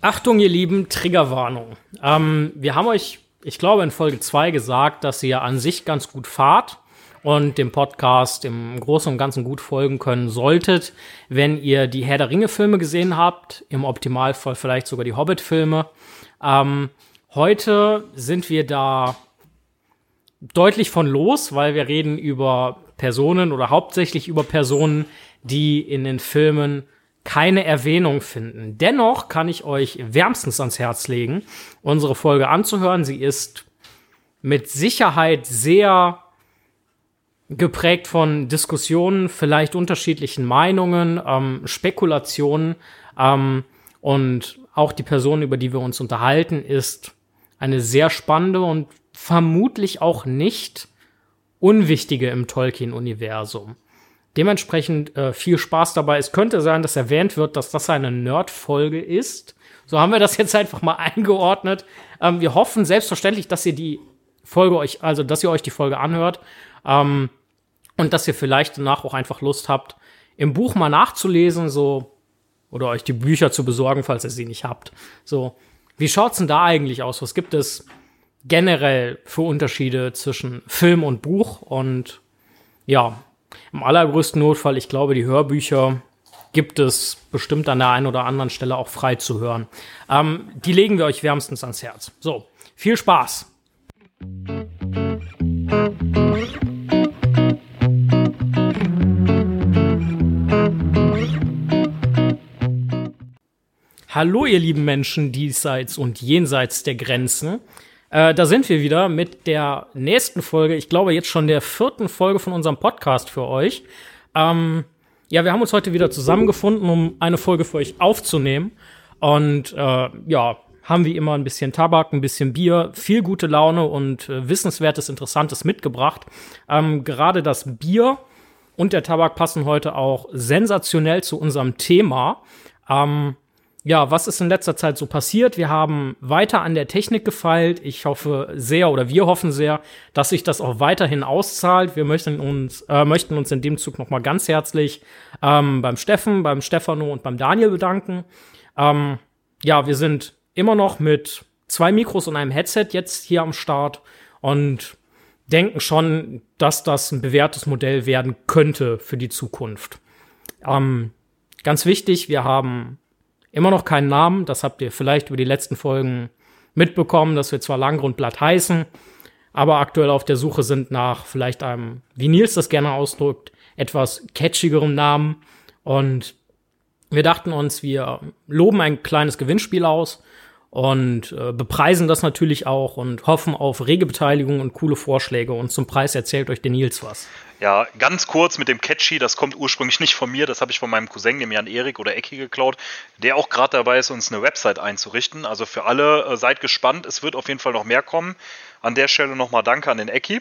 Achtung, ihr Lieben, Triggerwarnung. Ähm, wir haben euch, ich glaube, in Folge 2 gesagt, dass ihr an sich ganz gut fahrt und dem Podcast im Großen und Ganzen gut folgen können solltet, wenn ihr die Herr der Ringe-Filme gesehen habt, im Optimalfall vielleicht sogar die Hobbit-Filme. Ähm, heute sind wir da deutlich von los, weil wir reden über Personen oder hauptsächlich über Personen, die in den Filmen keine Erwähnung finden. Dennoch kann ich euch wärmstens ans Herz legen, unsere Folge anzuhören. Sie ist mit Sicherheit sehr geprägt von Diskussionen, vielleicht unterschiedlichen Meinungen, ähm, Spekulationen ähm, und auch die Person, über die wir uns unterhalten, ist eine sehr spannende und vermutlich auch nicht unwichtige im Tolkien-Universum. Dementsprechend äh, viel Spaß dabei. Es könnte sein, dass erwähnt wird, dass das eine Nerd-Folge ist. So haben wir das jetzt einfach mal eingeordnet. Ähm, wir hoffen selbstverständlich, dass ihr die Folge euch, also dass ihr euch die Folge anhört ähm, und dass ihr vielleicht danach auch einfach Lust habt, im Buch mal nachzulesen, so oder euch die Bücher zu besorgen, falls ihr sie nicht habt. So, wie schaut's denn da eigentlich aus? Was gibt es generell für Unterschiede zwischen Film und Buch? Und ja, im allergrößten Notfall, ich glaube, die Hörbücher gibt es bestimmt an der einen oder anderen Stelle auch frei zu hören. Ähm, die legen wir euch wärmstens ans Herz. So, viel Spaß! Hallo, ihr lieben Menschen diesseits und jenseits der Grenzen. Äh, da sind wir wieder mit der nächsten Folge, ich glaube jetzt schon der vierten Folge von unserem Podcast für euch. Ähm, ja, wir haben uns heute wieder zusammengefunden, um eine Folge für euch aufzunehmen. Und äh, ja, haben wie immer ein bisschen Tabak, ein bisschen Bier, viel gute Laune und äh, Wissenswertes, Interessantes mitgebracht. Ähm, gerade das Bier und der Tabak passen heute auch sensationell zu unserem Thema. Ähm, ja, was ist in letzter Zeit so passiert? Wir haben weiter an der Technik gefeilt. Ich hoffe sehr oder wir hoffen sehr, dass sich das auch weiterhin auszahlt. Wir möchten uns, äh, möchten uns in dem Zug nochmal ganz herzlich ähm, beim Steffen, beim Stefano und beim Daniel bedanken. Ähm, ja, wir sind immer noch mit zwei Mikros und einem Headset jetzt hier am Start und denken schon, dass das ein bewährtes Modell werden könnte für die Zukunft. Ähm, ganz wichtig, wir haben Immer noch keinen Namen, das habt ihr vielleicht über die letzten Folgen mitbekommen, dass wir zwar Langgrundblatt heißen, aber aktuell auf der Suche sind nach vielleicht einem, wie Nils das gerne ausdrückt, etwas catchigerem Namen. Und wir dachten uns, wir loben ein kleines Gewinnspiel aus und äh, bepreisen das natürlich auch und hoffen auf rege Beteiligung und coole Vorschläge. Und zum Preis erzählt euch der Nils was. Ja, ganz kurz mit dem Catchy, das kommt ursprünglich nicht von mir, das habe ich von meinem Cousin, dem Jan Erik oder Ecki geklaut, der auch gerade dabei ist, uns eine Website einzurichten. Also für alle, äh, seid gespannt, es wird auf jeden Fall noch mehr kommen. An der Stelle nochmal Danke an den Ecki.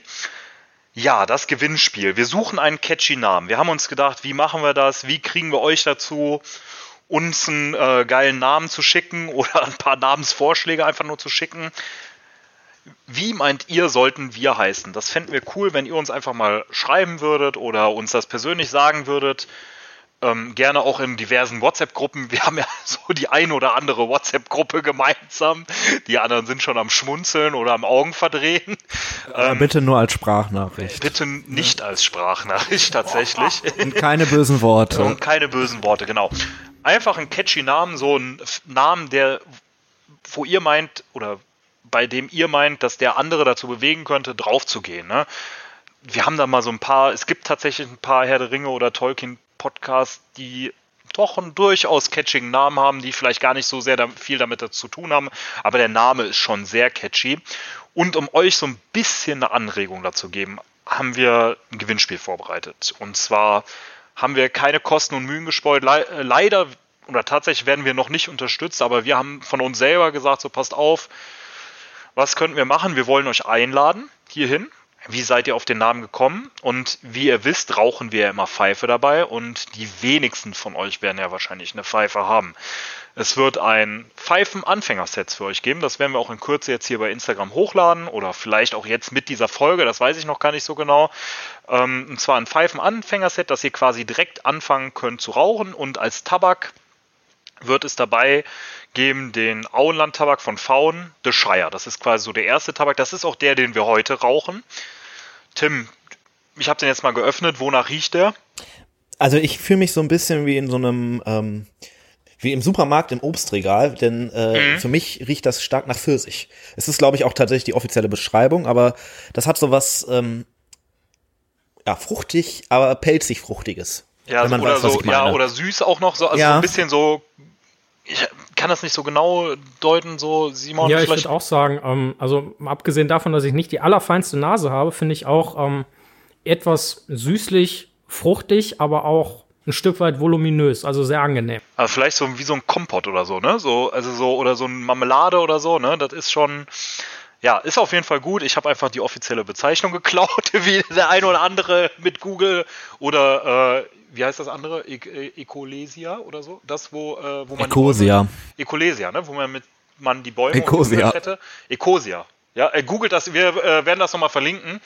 Ja, das Gewinnspiel. Wir suchen einen catchy Namen. Wir haben uns gedacht, wie machen wir das? Wie kriegen wir euch dazu, uns einen äh, geilen Namen zu schicken oder ein paar Namensvorschläge einfach nur zu schicken? Wie meint ihr, sollten wir heißen? Das fänden wir cool, wenn ihr uns einfach mal schreiben würdet oder uns das persönlich sagen würdet. Ähm, gerne auch in diversen WhatsApp-Gruppen. Wir haben ja so die ein oder andere WhatsApp-Gruppe gemeinsam. Die anderen sind schon am Schmunzeln oder am Augen verdrehen. Ähm, bitte nur als Sprachnachricht. Bitte nicht als Sprachnachricht tatsächlich. Und keine bösen Worte. Und keine bösen Worte, genau. Einfach ein catchy Namen, so ein Namen, der, wo ihr meint, oder bei dem ihr meint, dass der andere dazu bewegen könnte, draufzugehen. Ne? Wir haben da mal so ein paar, es gibt tatsächlich ein paar Herr der Ringe oder Tolkien-Podcasts, die doch einen durchaus catchigen Namen haben, die vielleicht gar nicht so sehr viel damit zu tun haben, aber der Name ist schon sehr catchy. Und um euch so ein bisschen eine Anregung dazu geben, haben wir ein Gewinnspiel vorbereitet. Und zwar haben wir keine Kosten und Mühen gespeut. Le äh, leider oder tatsächlich werden wir noch nicht unterstützt, aber wir haben von uns selber gesagt, so passt auf, was könnten wir machen? Wir wollen euch einladen hierhin. Wie seid ihr auf den Namen gekommen? Und wie ihr wisst, rauchen wir ja immer Pfeife dabei und die wenigsten von euch werden ja wahrscheinlich eine Pfeife haben. Es wird ein Pfeifen-Anfängerset für euch geben. Das werden wir auch in Kürze jetzt hier bei Instagram hochladen oder vielleicht auch jetzt mit dieser Folge. Das weiß ich noch gar nicht so genau. Ähm, und zwar ein Pfeifen-Anfängerset, dass ihr quasi direkt anfangen könnt zu rauchen und als Tabak wird es dabei geben den Auenland-Tabak von Faun, The Shire. Das ist quasi so der erste Tabak. Das ist auch der, den wir heute rauchen. Tim, ich habe den jetzt mal geöffnet. Wonach riecht der? Also ich fühle mich so ein bisschen wie in so einem, ähm, wie im Supermarkt im Obstregal, denn äh, mhm. für mich riecht das stark nach Pfirsich. Es ist, glaube ich, auch tatsächlich die offizielle Beschreibung, aber das hat so was, ähm, ja, fruchtig, aber pelzig fruchtiges. Ja, so, oder weiß, so, ja, oder süß auch noch, so, also ja. so ein bisschen so, ich kann das nicht so genau deuten, so Simon. Ja, ich würde auch sagen, ähm, also abgesehen davon, dass ich nicht die allerfeinste Nase habe, finde ich auch ähm, etwas süßlich, fruchtig, aber auch ein Stück weit voluminös, also sehr angenehm. Also vielleicht so wie so ein Kompott oder so, ne? So, also so, oder so ein Marmelade oder so, ne? Das ist schon, ja, ist auf jeden Fall gut. Ich habe einfach die offizielle Bezeichnung geklaut, wie der eine oder andere mit Google oder äh, wie heißt das andere? E Ecolesia oder so? Das, wo, äh, wo man. Ecosia. Ecolesia, ne? Wo man mit man die Bäume Ecosia. hätte. Ecosia. Ja, äh, googelt das, wir äh, werden das nochmal verlinken.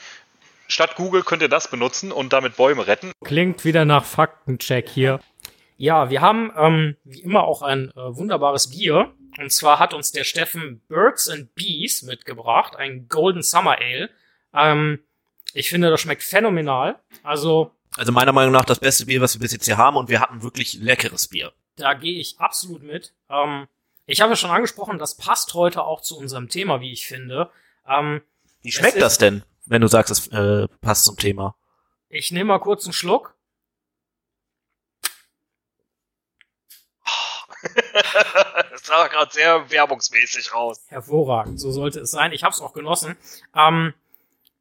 Statt Google könnt ihr das benutzen und damit Bäume retten. Klingt wieder nach Faktencheck hier. Ja, wir haben ähm, wie immer auch ein äh, wunderbares Bier. Und zwar hat uns der Steffen Birds and Bees mitgebracht, ein Golden Summer Ale. Ähm, ich finde, das schmeckt phänomenal. Also also meiner Meinung nach das beste Bier, was wir bis jetzt hier haben und wir hatten wirklich leckeres Bier. Da gehe ich absolut mit. Ähm, ich habe ja schon angesprochen, das passt heute auch zu unserem Thema, wie ich finde. Ähm, wie schmeckt das denn, wenn du sagst, es äh, passt zum Thema? Ich nehme mal kurz einen Schluck. das sah gerade sehr werbungsmäßig raus. Hervorragend, so sollte es sein. Ich habe es auch genossen. Ähm,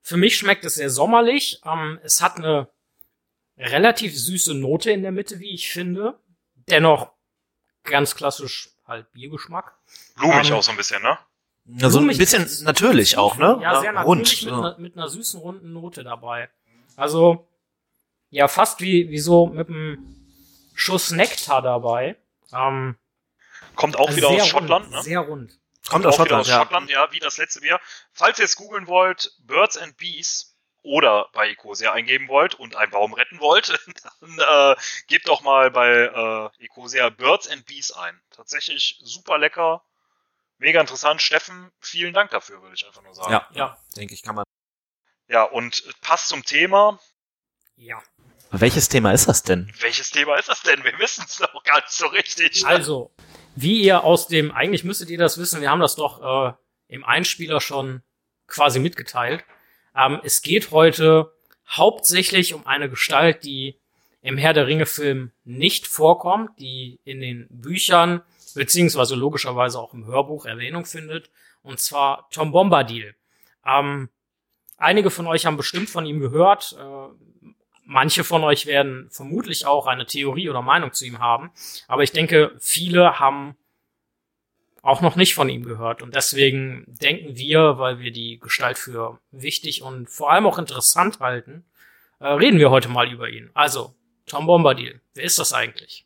für mich schmeckt es sehr sommerlich. Ähm, es hat eine relativ süße Note in der Mitte, wie ich finde. Dennoch ganz klassisch halt Biergeschmack. Blumig ähm, auch so ein bisschen, ne? Also ein bisschen natürlich auch, ne? Ja, sehr natürlich Rund, mit, ja. einer, mit einer süßen, runden Note dabei. Also, ja, fast wie, wie so mit einem Schuss Nektar dabei. Ähm, Kommt auch also wieder aus Schottland, rund, ne? Sehr rund. Kommt, Kommt aus Schottland, aus ja. Schottland, ja, wie das letzte Bier. Falls ihr es googeln wollt, Birds and Bees, oder bei Ecosia eingeben wollt und einen Baum retten wollt, dann äh, gebt doch mal bei äh, Ecosia Birds and Bees ein. Tatsächlich super lecker, mega interessant. Steffen, vielen Dank dafür, würde ich einfach nur sagen. Ja, ja. denke ich, kann man. Ja, und passt zum Thema. Ja. Welches Thema ist das denn? Welches Thema ist das denn? Wir wissen es doch gar nicht so richtig. Also, wie ihr aus dem, eigentlich müsstet ihr das wissen, wir haben das doch äh, im Einspieler schon quasi mitgeteilt. Ähm, es geht heute hauptsächlich um eine Gestalt, die im Herr der Ringe Film nicht vorkommt, die in den Büchern beziehungsweise logischerweise auch im Hörbuch Erwähnung findet, und zwar Tom Bombadil. Ähm, einige von euch haben bestimmt von ihm gehört. Äh, manche von euch werden vermutlich auch eine Theorie oder Meinung zu ihm haben. Aber ich denke, viele haben auch noch nicht von ihm gehört. Und deswegen denken wir, weil wir die Gestalt für wichtig und vor allem auch interessant halten, äh, reden wir heute mal über ihn. Also, Tom Bombadil, wer ist das eigentlich?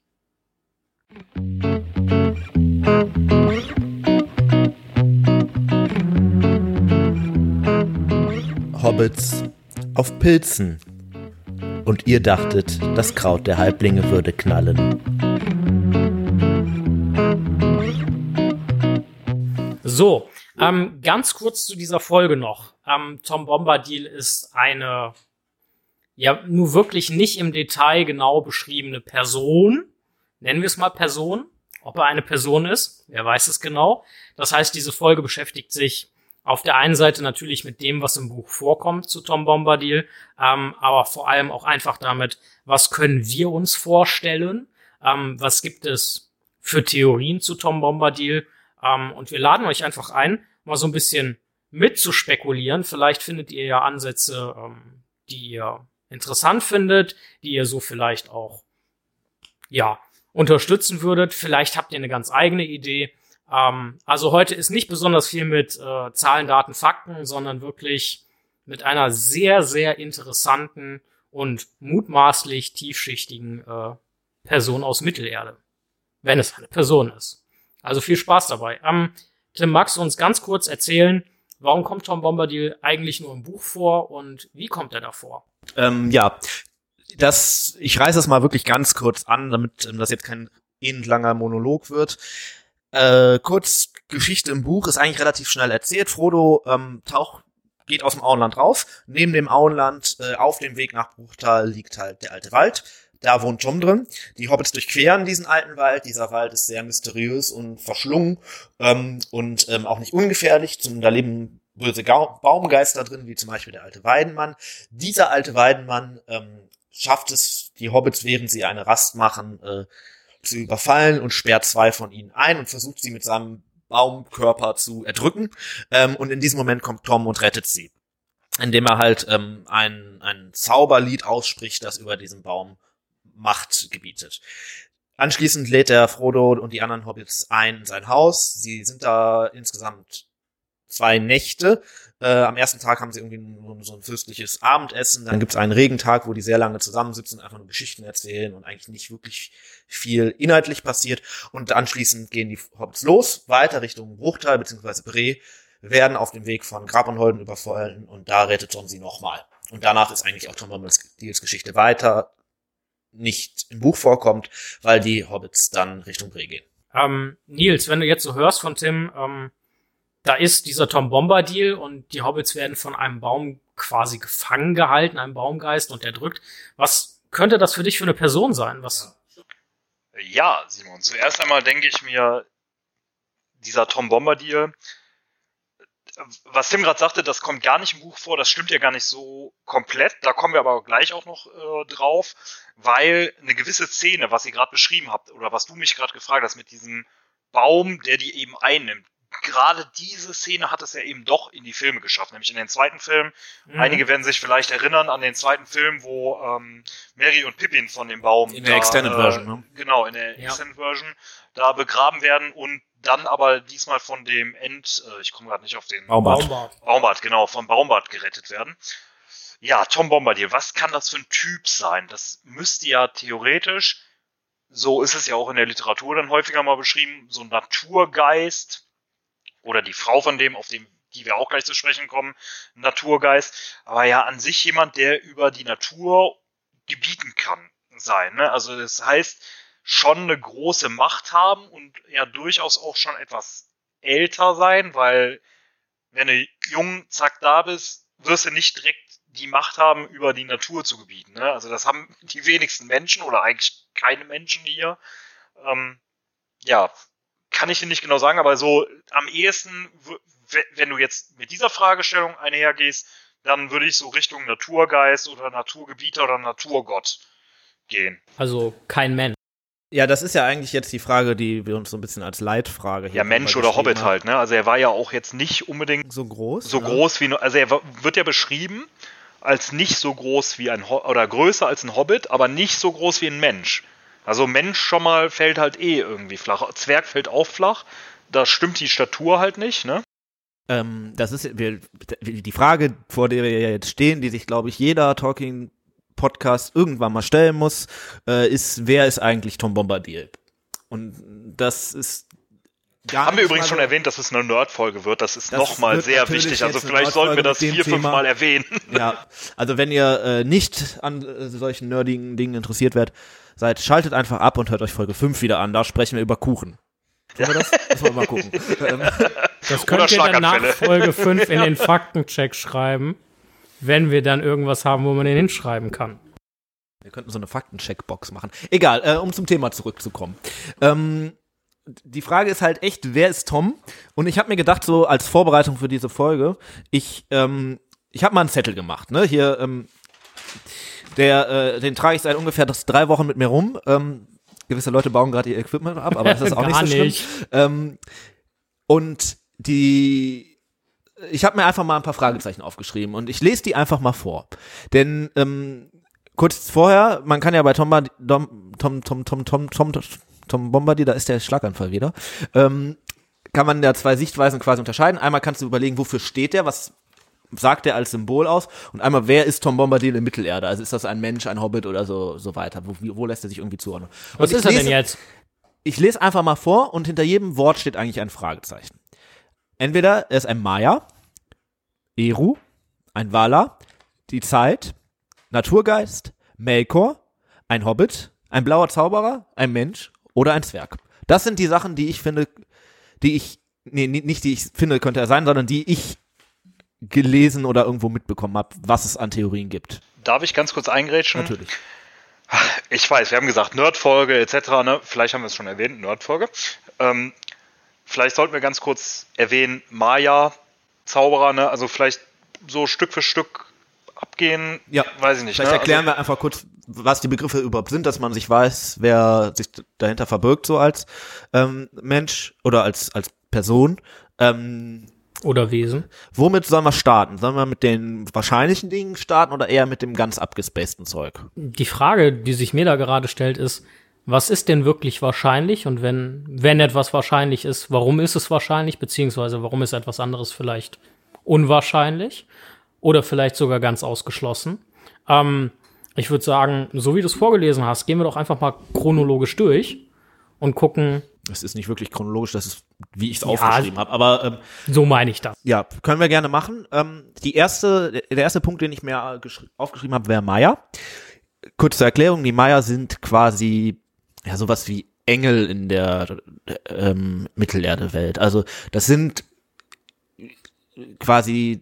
Hobbits auf Pilzen. Und ihr dachtet, das Kraut der Halblinge würde knallen. So, ähm, ganz kurz zu dieser Folge noch. Ähm, Tom Bombadil ist eine, ja, nur wirklich nicht im Detail genau beschriebene Person. Nennen wir es mal Person. Ob er eine Person ist, wer weiß es genau. Das heißt, diese Folge beschäftigt sich auf der einen Seite natürlich mit dem, was im Buch vorkommt zu Tom Bombadil, ähm, aber vor allem auch einfach damit, was können wir uns vorstellen, ähm, was gibt es für Theorien zu Tom Bombadil ähm, und wir laden euch einfach ein, mal so ein bisschen mitzuspekulieren. Vielleicht findet ihr ja Ansätze, ähm, die ihr interessant findet, die ihr so vielleicht auch, ja, unterstützen würdet. Vielleicht habt ihr eine ganz eigene Idee. Ähm, also heute ist nicht besonders viel mit äh, Zahlen, Daten, Fakten, sondern wirklich mit einer sehr, sehr interessanten und mutmaßlich tiefschichtigen äh, Person aus Mittelerde. Wenn es eine Person ist. Also viel Spaß dabei. Ähm, Tim, magst du uns ganz kurz erzählen, warum kommt Tom Bombadil eigentlich nur im Buch vor und wie kommt er davor? Ähm, ja, das, ich reiße das mal wirklich ganz kurz an, damit ähm, das jetzt kein langer Monolog wird. Äh, kurz, Geschichte im Buch ist eigentlich relativ schnell erzählt. Frodo ähm, taucht, geht aus dem Auenland raus. Neben dem Auenland, äh, auf dem Weg nach Bruchtal, liegt halt der alte Wald. Da wohnt Tom drin. Die Hobbits durchqueren diesen alten Wald. Dieser Wald ist sehr mysteriös und verschlungen ähm, und ähm, auch nicht ungefährlich. Da leben böse Ga Baumgeister drin, wie zum Beispiel der alte Weidenmann. Dieser alte Weidenmann ähm, schafft es, die Hobbits, während sie eine Rast machen, äh, zu überfallen und sperrt zwei von ihnen ein und versucht sie mit seinem Baumkörper zu erdrücken. Ähm, und in diesem Moment kommt Tom und rettet sie. Indem er halt ähm, ein, ein Zauberlied ausspricht, das über diesen Baum Macht gebietet. Anschließend lädt er Frodo und die anderen Hobbits ein in sein Haus. Sie sind da insgesamt zwei Nächte. Äh, am ersten Tag haben sie irgendwie so, ein fürstliches Abendessen. Dann gibt's einen Regentag, wo die sehr lange zusammensitzen und einfach nur Geschichten erzählen und eigentlich nicht wirklich viel inhaltlich passiert. Und anschließend gehen die Hobbits los, weiter Richtung Bruchtal bzw. Bre, werden auf dem Weg von Grab und Holden überfallen und da rettet Tom sie nochmal. Und danach ist eigentlich auch Tom Bombadils Geschichte weiter nicht im Buch vorkommt, weil die Hobbits dann Richtung Bre gehen. Ähm, Nils, wenn du jetzt so hörst von Tim, ähm, da ist dieser Tom Bombadil und die Hobbits werden von einem Baum quasi gefangen gehalten, einem Baumgeist und der drückt. Was könnte das für dich für eine Person sein? Was? Ja, Simon, zuerst einmal denke ich mir, dieser Tom Bombadil, was Tim gerade sagte, das kommt gar nicht im Buch vor, das stimmt ja gar nicht so komplett. Da kommen wir aber gleich auch noch äh, drauf, weil eine gewisse Szene, was ihr gerade beschrieben habt, oder was du mich gerade gefragt hast mit diesem Baum, der die eben einnimmt, gerade diese Szene hat es ja eben doch in die Filme geschafft, nämlich in den zweiten Film. Mhm. Einige werden sich vielleicht erinnern an den zweiten Film, wo ähm, Mary und Pippin von dem Baum in der da, Extended äh, Version, ne? genau in der ja. Extended Version da begraben werden und dann aber diesmal von dem End, äh, ich komme gerade nicht auf den Baumbart. Baumbart, genau, vom Baumbart gerettet werden. Ja, Tom Bombadil, was kann das für ein Typ sein? Das müsste ja theoretisch, so ist es ja auch in der Literatur dann häufiger mal beschrieben, so ein Naturgeist oder die Frau von dem, auf dem die wir auch gleich zu sprechen kommen, Naturgeist, aber ja an sich jemand, der über die Natur gebieten kann sein. Ne? Also das heißt, schon eine große Macht haben und ja durchaus auch schon etwas älter sein, weil wenn du jung, zack, da bist, wirst du nicht direkt die Macht haben, über die Natur zu gebieten. Ne? Also das haben die wenigsten Menschen oder eigentlich keine Menschen hier. Ähm, ja, kann ich dir nicht genau sagen, aber so am ehesten, wenn du jetzt mit dieser Fragestellung einhergehst, dann würde ich so Richtung Naturgeist oder Naturgebieter oder Naturgott gehen. Also kein Mensch. Ja, das ist ja eigentlich jetzt die Frage, die wir uns so ein bisschen als Leitfrage hier Ja, Mensch oder Hobbit haben. halt, ne? Also er war ja auch jetzt nicht unbedingt so groß. So ja. groß wie also er wird ja beschrieben als nicht so groß wie ein Ho oder größer als ein Hobbit, aber nicht so groß wie ein Mensch. Also Mensch schon mal fällt halt eh irgendwie flach. Zwerg fällt auch flach. Da stimmt die Statur halt nicht, ne? Ähm, das ist wir, die Frage, vor der wir jetzt stehen, die sich, glaube ich, jeder Talking Podcast irgendwann mal stellen muss, äh, ist, wer ist eigentlich Tom Bombadil? Und das ist Gar Haben wir übrigens schon erwähnt, dass es eine Nerd-Folge wird. Das ist nochmal sehr wichtig. Also vielleicht sollten wir das vier, fünf Mal erwähnen. Ja, also wenn ihr äh, nicht an äh, solchen nerdigen Dingen interessiert werdet, seid, schaltet einfach ab und hört euch Folge 5 wieder an. Da sprechen wir über Kuchen. Tun wir das? Das wollen wir mal gucken. das könnt ihr dann nach Folge 5 in den Faktencheck schreiben wenn wir dann irgendwas haben, wo man den hinschreiben kann. Wir könnten so eine Faktencheckbox machen. Egal, äh, um zum Thema zurückzukommen. Ähm, die Frage ist halt echt, wer ist Tom? Und ich habe mir gedacht, so als Vorbereitung für diese Folge, ich, ähm, ich habe mal einen Zettel gemacht, ne? Hier, ähm, der, äh, den trage ich seit ungefähr drei Wochen mit mir rum. Ähm, gewisse Leute bauen gerade ihr Equipment ab, aber das ist auch nicht so schlimm. Nicht. Ähm, und die ich habe mir einfach mal ein paar Fragezeichen aufgeschrieben und ich lese die einfach mal vor. Denn ähm, kurz vorher, man kann ja bei Tom, Tom, Tom, Tom, Tom, Tom, Tom, Tom Bombardier, da ist der Schlaganfall wieder, ähm, kann man ja zwei Sichtweisen quasi unterscheiden. Einmal kannst du überlegen, wofür steht der, was sagt er als Symbol aus und einmal, wer ist Tom Bombadil in Mittelerde? Also ist das ein Mensch, ein Hobbit oder so, so weiter? Wo, wo lässt er sich irgendwie zuordnen? Was ist er denn jetzt? Ich lese einfach mal vor und hinter jedem Wort steht eigentlich ein Fragezeichen. Entweder er ist ein Maya, Eru, ein Wala, die Zeit, Naturgeist, Melkor, ein Hobbit, ein blauer Zauberer, ein Mensch oder ein Zwerg. Das sind die Sachen, die ich finde, die ich, nee, nicht die ich finde, könnte er sein, sondern die ich gelesen oder irgendwo mitbekommen habe, was es an Theorien gibt. Darf ich ganz kurz eingrätschen? Natürlich. Ich weiß, wir haben gesagt Nerdfolge etc. Ne? Vielleicht haben wir es schon erwähnt, Nerdfolge. Ähm, vielleicht sollten wir ganz kurz erwähnen, Maya, Zauberer, ne? also vielleicht so Stück für Stück abgehen, ja. weiß ich nicht. Vielleicht ne? erklären also, wir einfach kurz, was die Begriffe überhaupt sind, dass man sich weiß, wer sich dahinter verbirgt, so als ähm, Mensch oder als, als Person. Ähm, oder Wesen. Womit sollen wir starten? Sollen wir mit den wahrscheinlichen Dingen starten oder eher mit dem ganz abgespaceden Zeug? Die Frage, die sich mir da gerade stellt, ist, was ist denn wirklich wahrscheinlich? Und wenn, wenn etwas wahrscheinlich ist, warum ist es wahrscheinlich? Beziehungsweise warum ist etwas anderes vielleicht unwahrscheinlich? Oder vielleicht sogar ganz ausgeschlossen? Ähm, ich würde sagen, so wie du es vorgelesen hast, gehen wir doch einfach mal chronologisch durch und gucken, es ist nicht wirklich chronologisch, das ist, wie ich es ja, aufgeschrieben habe. Aber ähm, so meine ich das. Ja, können wir gerne machen. Ähm, die erste, der erste Punkt, den ich mir aufgeschrieben habe, wäre Maya. Kurze Erklärung: Die Maya sind quasi ja sowas wie Engel in der ähm, Mittelerde-Welt. Also das sind quasi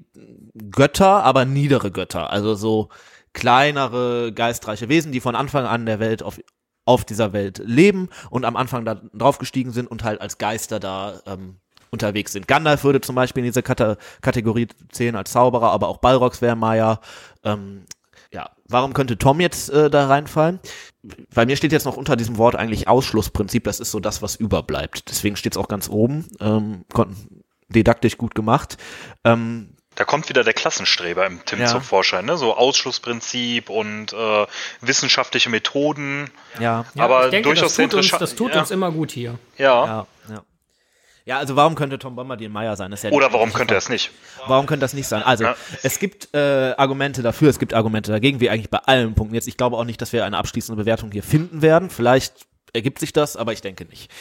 Götter, aber niedere Götter. Also so kleinere geistreiche Wesen, die von Anfang an der Welt auf auf dieser Welt leben und am Anfang da drauf gestiegen sind und halt als Geister da ähm, unterwegs sind. Gandalf würde zum Beispiel in diese Kate Kategorie zählen als Zauberer, aber auch Balrogs Maya. Ähm, ja, warum könnte Tom jetzt äh, da reinfallen? Bei mir steht jetzt noch unter diesem Wort eigentlich Ausschlussprinzip. Das ist so das, was überbleibt. Deswegen steht es auch ganz oben. Ähm, didaktisch gut gemacht. Ähm, da kommt wieder der Klassenstreber im Tim ja. zum Vorschein, ne? So Ausschlussprinzip und äh, wissenschaftliche Methoden. Ja, aber ja, denke, durchaus das tut, uns, das tut ja. uns immer gut hier. Ja. ja. ja. Ja, also warum könnte Tom Bombadil Meyer sein? Ja Oder warum könnte er es nicht? Warum könnte das nicht sein? Also, ja. es gibt äh, Argumente dafür, es gibt Argumente dagegen, wie eigentlich bei allen Punkten. Jetzt, ich glaube auch nicht, dass wir eine abschließende Bewertung hier finden werden. Vielleicht ergibt sich das, aber ich denke nicht.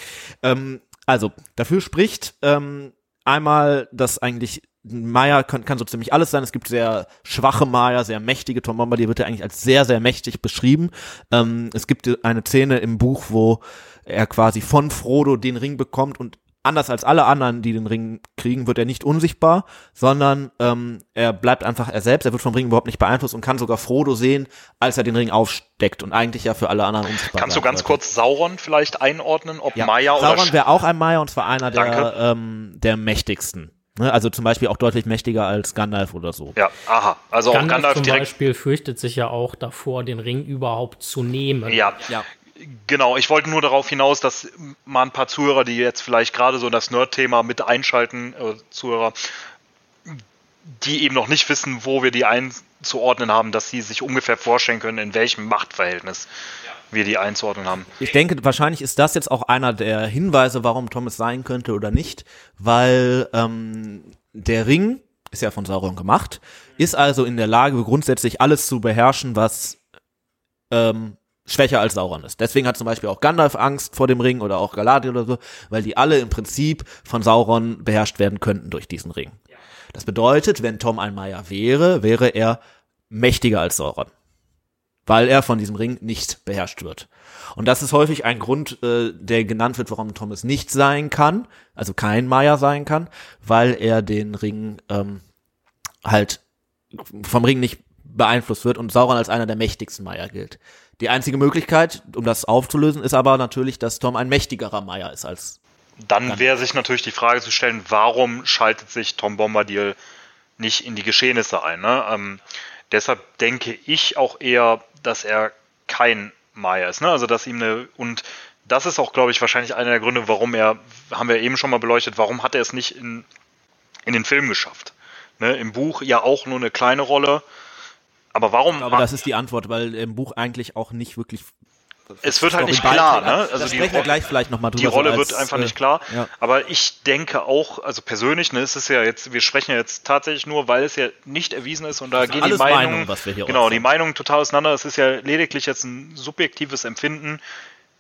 Ähm, also, dafür spricht ähm, einmal, dass eigentlich Maya kann, kann so ziemlich alles sein. Es gibt sehr schwache Maya, sehr mächtige. Tom Bombadil wird ja eigentlich als sehr, sehr mächtig beschrieben. Ähm, es gibt eine Szene im Buch, wo er quasi von Frodo den Ring bekommt und anders als alle anderen, die den Ring kriegen, wird er nicht unsichtbar, sondern ähm, er bleibt einfach er selbst. Er wird vom Ring überhaupt nicht beeinflusst und kann sogar Frodo sehen, als er den Ring aufsteckt und eigentlich ja für alle anderen unsichtbar Kannst du ganz sollte. kurz Sauron vielleicht einordnen, ob ja. Maya oder Sauron wäre auch ein Maya und zwar einer der, ähm, der mächtigsten. Ne, also zum Beispiel auch deutlich mächtiger als Gandalf oder so. Ja, aha. Also Gandalf, auch Gandalf zum direkt. Beispiel fürchtet sich ja auch davor, den Ring überhaupt zu nehmen. Ja, ja. Genau, ich wollte nur darauf hinaus, dass mal ein paar Zuhörer, die jetzt vielleicht gerade so das Nerd-Thema mit einschalten, äh, Zuhörer, die eben noch nicht wissen, wo wir die einzuordnen haben, dass sie sich ungefähr vorstellen können, in welchem Machtverhältnis wir die einzuordnen haben. Ich denke, wahrscheinlich ist das jetzt auch einer der Hinweise, warum Thomas sein könnte oder nicht, weil ähm, der Ring ist ja von Sauron gemacht, ist also in der Lage, grundsätzlich alles zu beherrschen, was ähm, schwächer als Sauron ist. Deswegen hat zum Beispiel auch Gandalf Angst vor dem Ring oder auch Galadriel oder so, weil die alle im Prinzip von Sauron beherrscht werden könnten durch diesen Ring. Das bedeutet, wenn Tom ein Meier wäre, wäre er mächtiger als Sauron weil er von diesem Ring nicht beherrscht wird. Und das ist häufig ein Grund, äh, der genannt wird, warum Thomas nicht sein kann, also kein Maya sein kann, weil er den Ring ähm, halt vom Ring nicht beeinflusst wird und Sauron als einer der mächtigsten Maya gilt. Die einzige Möglichkeit, um das aufzulösen, ist aber natürlich, dass Tom ein mächtigerer Maya ist als. Dann wäre sich natürlich die Frage zu stellen, warum schaltet sich Tom Bombadil nicht in die Geschehnisse ein? Ne? Ähm, deshalb denke ich auch eher, dass er kein Maya ist. Ne? Also dass ihm eine und das ist auch, glaube ich, wahrscheinlich einer der Gründe, warum er, haben wir eben schon mal beleuchtet, warum hat er es nicht in, in den Film geschafft. Ne? Im Buch ja auch nur eine kleine Rolle. Aber warum? Aber das ist die Antwort, weil im Buch eigentlich auch nicht wirklich es wird halt nicht klar, ne? Also die, wir gleich vielleicht noch mal drüber. Die Rolle als, wird einfach nicht klar. Ja. Aber ich denke auch, also persönlich, ne, ist es ja jetzt, wir sprechen ja jetzt tatsächlich nur, weil es ja nicht erwiesen ist und da gehen die Meinungen, Meinung, genau, die Meinungen total auseinander. Es ist ja lediglich jetzt ein subjektives Empfinden.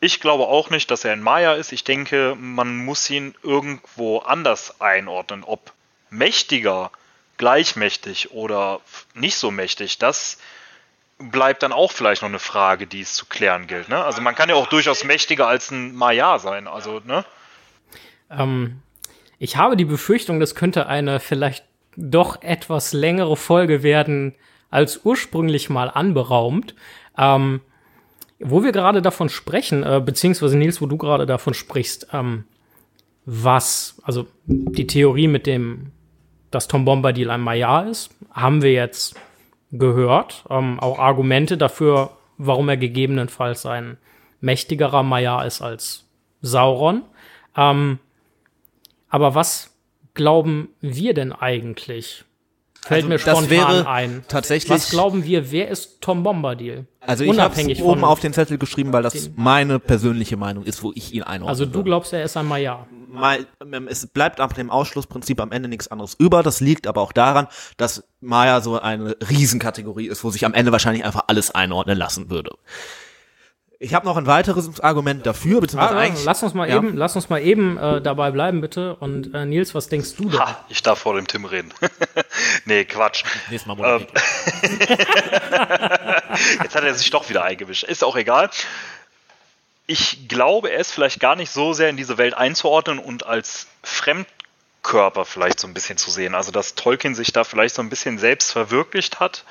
Ich glaube auch nicht, dass er ein Maya ist. Ich denke, man muss ihn irgendwo anders einordnen. Ob mächtiger, gleichmächtig oder nicht so mächtig, das bleibt dann auch vielleicht noch eine Frage, die es zu klären gilt. Ne? Also man kann ja auch durchaus mächtiger als ein Maya sein. Also, ne? Ähm, ich habe die Befürchtung, das könnte eine vielleicht doch etwas längere Folge werden, als ursprünglich mal anberaumt. Ähm, wo wir gerade davon sprechen, äh, beziehungsweise Nils, wo du gerade davon sprichst, ähm, was, also die Theorie mit dem, dass Tom Bombadil ein Maya ist, haben wir jetzt gehört. Ähm, auch Argumente dafür, warum er gegebenenfalls ein mächtigerer Maya ist als Sauron. Ähm, aber was glauben wir denn eigentlich? Fällt Also mir das spontan wäre ein. tatsächlich- Was glauben wir, wer ist Tom Bombadil? Also ich habe Unabhängig oben auf den Zettel geschrieben, weil das meine persönliche Meinung ist, wo ich ihn einordne. Also du glaubst, er ist ein Maya. Mal, es bleibt ab dem Ausschlussprinzip am Ende nichts anderes über. Das liegt aber auch daran, dass Maya so eine Riesenkategorie ist, wo sich am Ende wahrscheinlich einfach alles einordnen lassen würde. Ich habe noch ein weiteres Argument dafür, beziehungsweise Ah, eigentlich. lass uns mal ja. eben, lass uns mal eben äh, dabei bleiben, bitte. Und äh, Nils, was denkst du denn? Ha, ich darf vor dem Tim reden. nee, Quatsch. Nächstes Mal moderiert. Jetzt hat er sich doch wieder eingemischt. Ist auch egal. Ich glaube, er ist vielleicht gar nicht so sehr in diese Welt einzuordnen und als Fremdkörper vielleicht so ein bisschen zu sehen. Also, dass Tolkien sich da vielleicht so ein bisschen selbst verwirklicht hat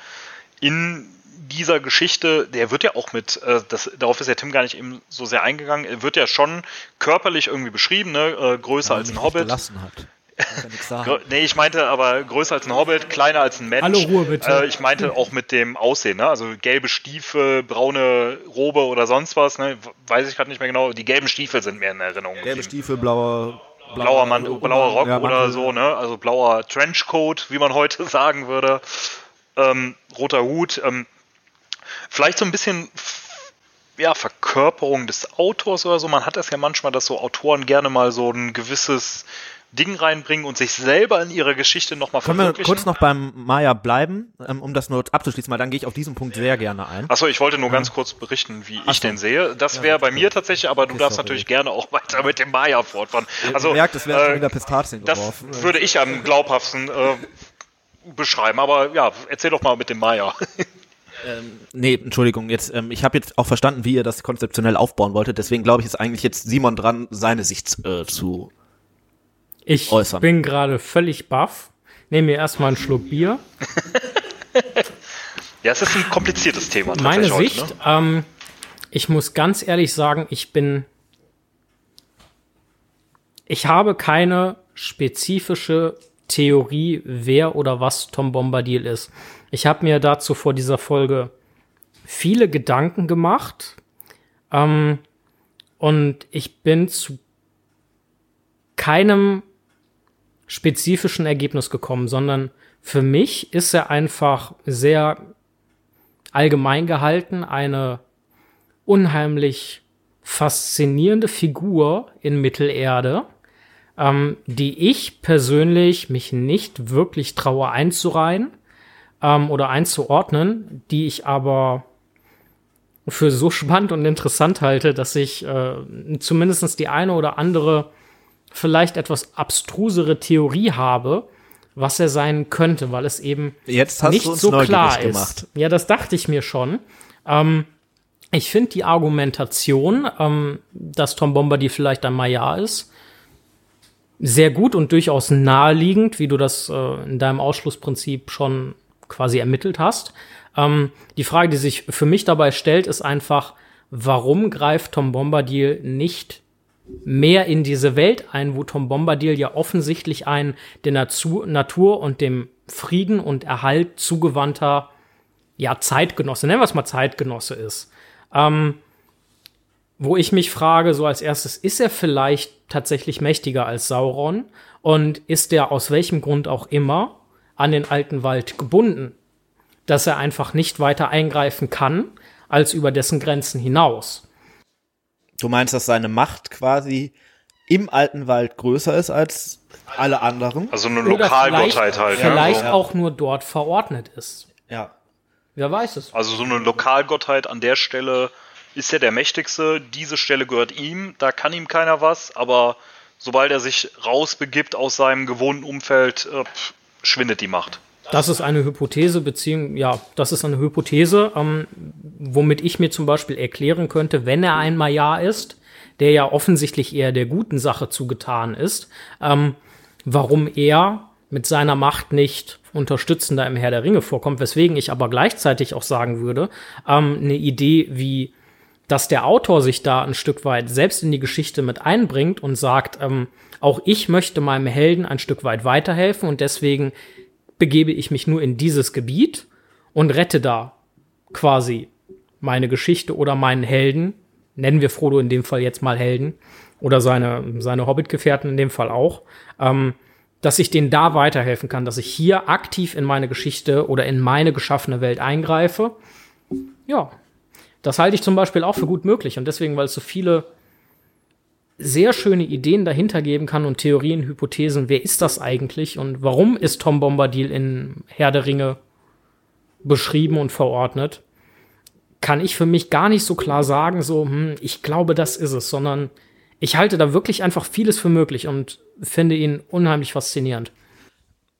in dieser Geschichte. Der wird ja auch mit, äh, das, darauf ist ja Tim gar nicht eben so sehr eingegangen, er wird ja schon körperlich irgendwie beschrieben, ne? äh, größer als mich ein Hobbit. Gelassen hat. Ja Nee, ich meinte aber größer als ein Hobbit, kleiner als ein Mensch. Hallo, Ruhe bitte. Äh, ich meinte auch mit dem Aussehen, ne? Also gelbe Stiefel, braune Robe oder sonst was, ne? Weiß ich gerade nicht mehr genau. Die gelben Stiefel sind mir in Erinnerung. Gelbe geblieben. Stiefel, blauer, Blauer, Mann, blauer Rock ja, oder so, ne? Also blauer Trenchcoat, wie man heute sagen würde. Ähm, roter Hut. Ähm, vielleicht so ein bisschen ja, Verkörperung des Autors oder so. Man hat das ja manchmal, dass so Autoren gerne mal so ein gewisses Ding reinbringen und sich selber in ihre Geschichte nochmal Können wir verwirklichen. kurz noch beim Maya bleiben, ähm, um das nur abzuschließen, weil dann gehe ich auf diesen Punkt sehr gerne ein. Achso, ich wollte nur ganz kurz berichten, wie ich so. den sehe. Das wäre bei mir tatsächlich, aber du darfst natürlich gerne auch weiter mit dem Maya fortfahren. Also, Ihr merkt, werden schon äh, wieder Pistazien das geworfen. würde ich am glaubhaftesten äh, beschreiben. Aber ja, erzähl doch mal mit dem Maya. Nee, Entschuldigung, jetzt, ähm, ich habe jetzt auch verstanden, wie ihr das konzeptionell aufbauen wolltet, deswegen glaube ich, ist eigentlich jetzt Simon dran, seine Sicht äh, zu. Ich äußern. bin gerade völlig baff. Nehme mir erstmal einen Schluck Bier. Ja, es ist ein kompliziertes Thema. Meine Sicht, Heute, ne? ähm, ich muss ganz ehrlich sagen, ich bin. Ich habe keine spezifische Theorie, wer oder was Tom Bombadil ist. Ich habe mir dazu vor dieser Folge viele Gedanken gemacht. Ähm, und ich bin zu keinem spezifischen Ergebnis gekommen, sondern für mich ist er einfach sehr allgemein gehalten, eine unheimlich faszinierende Figur in Mittelerde, ähm, die ich persönlich mich nicht wirklich traue einzureihen ähm, oder einzuordnen, die ich aber für so spannend und interessant halte, dass ich äh, zumindest die eine oder andere vielleicht etwas abstrusere Theorie habe, was er sein könnte, weil es eben Jetzt hast nicht so klar gemacht. ist. Ja, das dachte ich mir schon. Ähm, ich finde die Argumentation, ähm, dass Tom Bombadil vielleicht ein Maya ist, sehr gut und durchaus naheliegend, wie du das äh, in deinem Ausschlussprinzip schon quasi ermittelt hast. Ähm, die Frage, die sich für mich dabei stellt, ist einfach, warum greift Tom Bombadil nicht mehr in diese Welt ein, wo Tom Bombadil ja offensichtlich ein der Natur, Natur und dem Frieden und Erhalt zugewandter ja, Zeitgenosse, nennen wir es mal Zeitgenosse ist. Ähm, wo ich mich frage, so als erstes, ist er vielleicht tatsächlich mächtiger als Sauron? Und ist er aus welchem Grund auch immer an den alten Wald gebunden? Dass er einfach nicht weiter eingreifen kann, als über dessen Grenzen hinaus. Du meinst, dass seine Macht quasi im alten Wald größer ist als alle anderen? Also eine Lokalgottheit halt. vielleicht ja, auch nur dort verordnet ist. Ja. Wer weiß es. Also so eine Lokalgottheit an der Stelle ist er der mächtigste. Diese Stelle gehört ihm. Da kann ihm keiner was. Aber sobald er sich rausbegibt aus seinem gewohnten Umfeld, äh, schwindet die Macht. Das ist eine Hypothese, beziehungsweise, ja, das ist eine Hypothese, ähm, womit ich mir zum Beispiel erklären könnte, wenn er ein Maya ist, der ja offensichtlich eher der guten Sache zugetan ist, ähm, warum er mit seiner Macht nicht unterstützender im Herr der Ringe vorkommt, weswegen ich aber gleichzeitig auch sagen würde, ähm, eine Idee wie, dass der Autor sich da ein Stück weit selbst in die Geschichte mit einbringt und sagt, ähm, auch ich möchte meinem Helden ein Stück weit weiterhelfen und deswegen begebe ich mich nur in dieses Gebiet und rette da quasi meine Geschichte oder meinen Helden. Nennen wir Frodo in dem Fall jetzt mal Helden oder seine, seine Hobbit-Gefährten in dem Fall auch. Ähm, dass ich denen da weiterhelfen kann, dass ich hier aktiv in meine Geschichte oder in meine geschaffene Welt eingreife. Ja, das halte ich zum Beispiel auch für gut möglich. Und deswegen, weil es so viele sehr schöne Ideen dahinter geben kann und Theorien, Hypothesen, wer ist das eigentlich und warum ist Tom Bombadil in Herr der Ringe beschrieben und verordnet, kann ich für mich gar nicht so klar sagen, so, hm, ich glaube, das ist es, sondern ich halte da wirklich einfach vieles für möglich und finde ihn unheimlich faszinierend.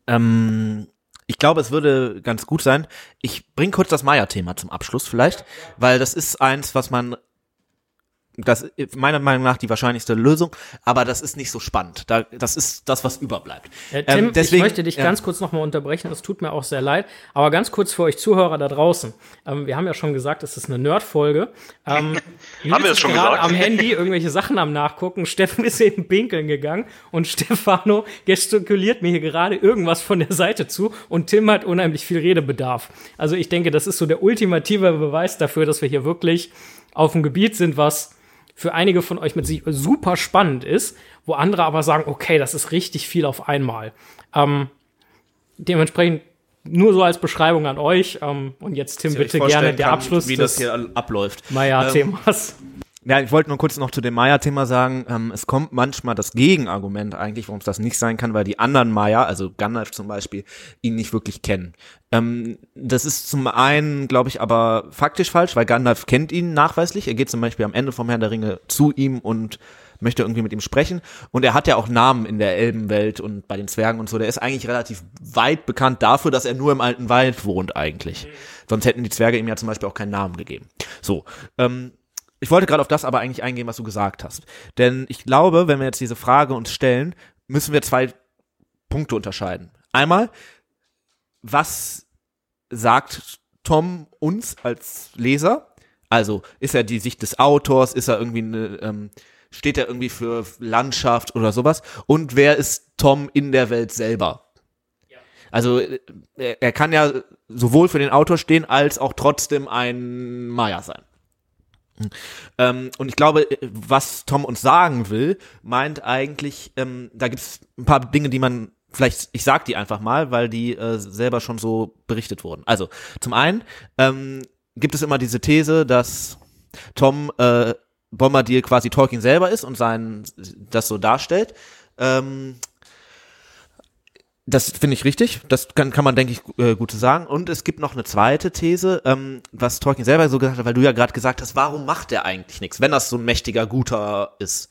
Ähm, ich glaube, es würde ganz gut sein. Ich bringe kurz das Maya-Thema zum Abschluss vielleicht, weil das ist eins, was man das ist meiner Meinung nach die wahrscheinlichste Lösung, aber das ist nicht so spannend. Da, das ist das, was überbleibt. Äh, Tim, ähm, deswegen, ich möchte dich ja. ganz kurz nochmal unterbrechen, das tut mir auch sehr leid, aber ganz kurz für euch Zuhörer da draußen. Ähm, wir haben ja schon gesagt, es ist eine Nerd-Folge. Ähm, haben wir es schon gesagt? am Handy irgendwelche Sachen am Nachgucken. Steffen ist eben pinkeln gegangen und Stefano gestikuliert mir hier gerade irgendwas von der Seite zu und Tim hat unheimlich viel Redebedarf. Also ich denke, das ist so der ultimative Beweis dafür, dass wir hier wirklich auf dem Gebiet sind, was für einige von euch mit sich super spannend ist, wo andere aber sagen, okay, das ist richtig viel auf einmal. Ähm, dementsprechend nur so als Beschreibung an euch. Ähm, und jetzt, Tim, bitte gerne der Abschluss. Wie das hier abläuft. Maya-Themas. Ähm, ja, ich wollte nur kurz noch zu dem Maya-Thema sagen, ähm, es kommt manchmal das Gegenargument eigentlich, warum es das nicht sein kann, weil die anderen Maya, also Gandalf zum Beispiel, ihn nicht wirklich kennen. Ähm, das ist zum einen, glaube ich, aber faktisch falsch, weil Gandalf kennt ihn nachweislich. Er geht zum Beispiel am Ende vom Herrn der Ringe zu ihm und möchte irgendwie mit ihm sprechen. Und er hat ja auch Namen in der Elbenwelt und bei den Zwergen und so. Der ist eigentlich relativ weit bekannt dafür, dass er nur im alten Wald wohnt eigentlich. Sonst hätten die Zwerge ihm ja zum Beispiel auch keinen Namen gegeben. So, ähm, ich wollte gerade auf das aber eigentlich eingehen, was du gesagt hast. Denn ich glaube, wenn wir jetzt diese Frage uns stellen, müssen wir zwei Punkte unterscheiden. Einmal, was sagt Tom uns als Leser? Also ist er die Sicht des Autors? Ist er irgendwie eine, ähm, steht er irgendwie für Landschaft oder sowas? Und wer ist Tom in der Welt selber? Also äh, er kann ja sowohl für den Autor stehen als auch trotzdem ein Maya sein. Ähm, und ich glaube, äh, was Tom uns sagen will, meint eigentlich, ähm, da gibt es ein paar Dinge, die man vielleicht, ich sag die einfach mal, weil die äh, selber schon so berichtet wurden. Also zum einen ähm, gibt es immer diese These, dass Tom äh, Bombardier quasi Tolkien selber ist und sein das so darstellt. Ähm, das finde ich richtig. Das kann, kann man, denke ich, äh, gut sagen. Und es gibt noch eine zweite These, ähm, was Tolkien selber so gesagt hat, weil du ja gerade gesagt hast, warum macht der eigentlich nichts, wenn das so ein mächtiger Guter ist?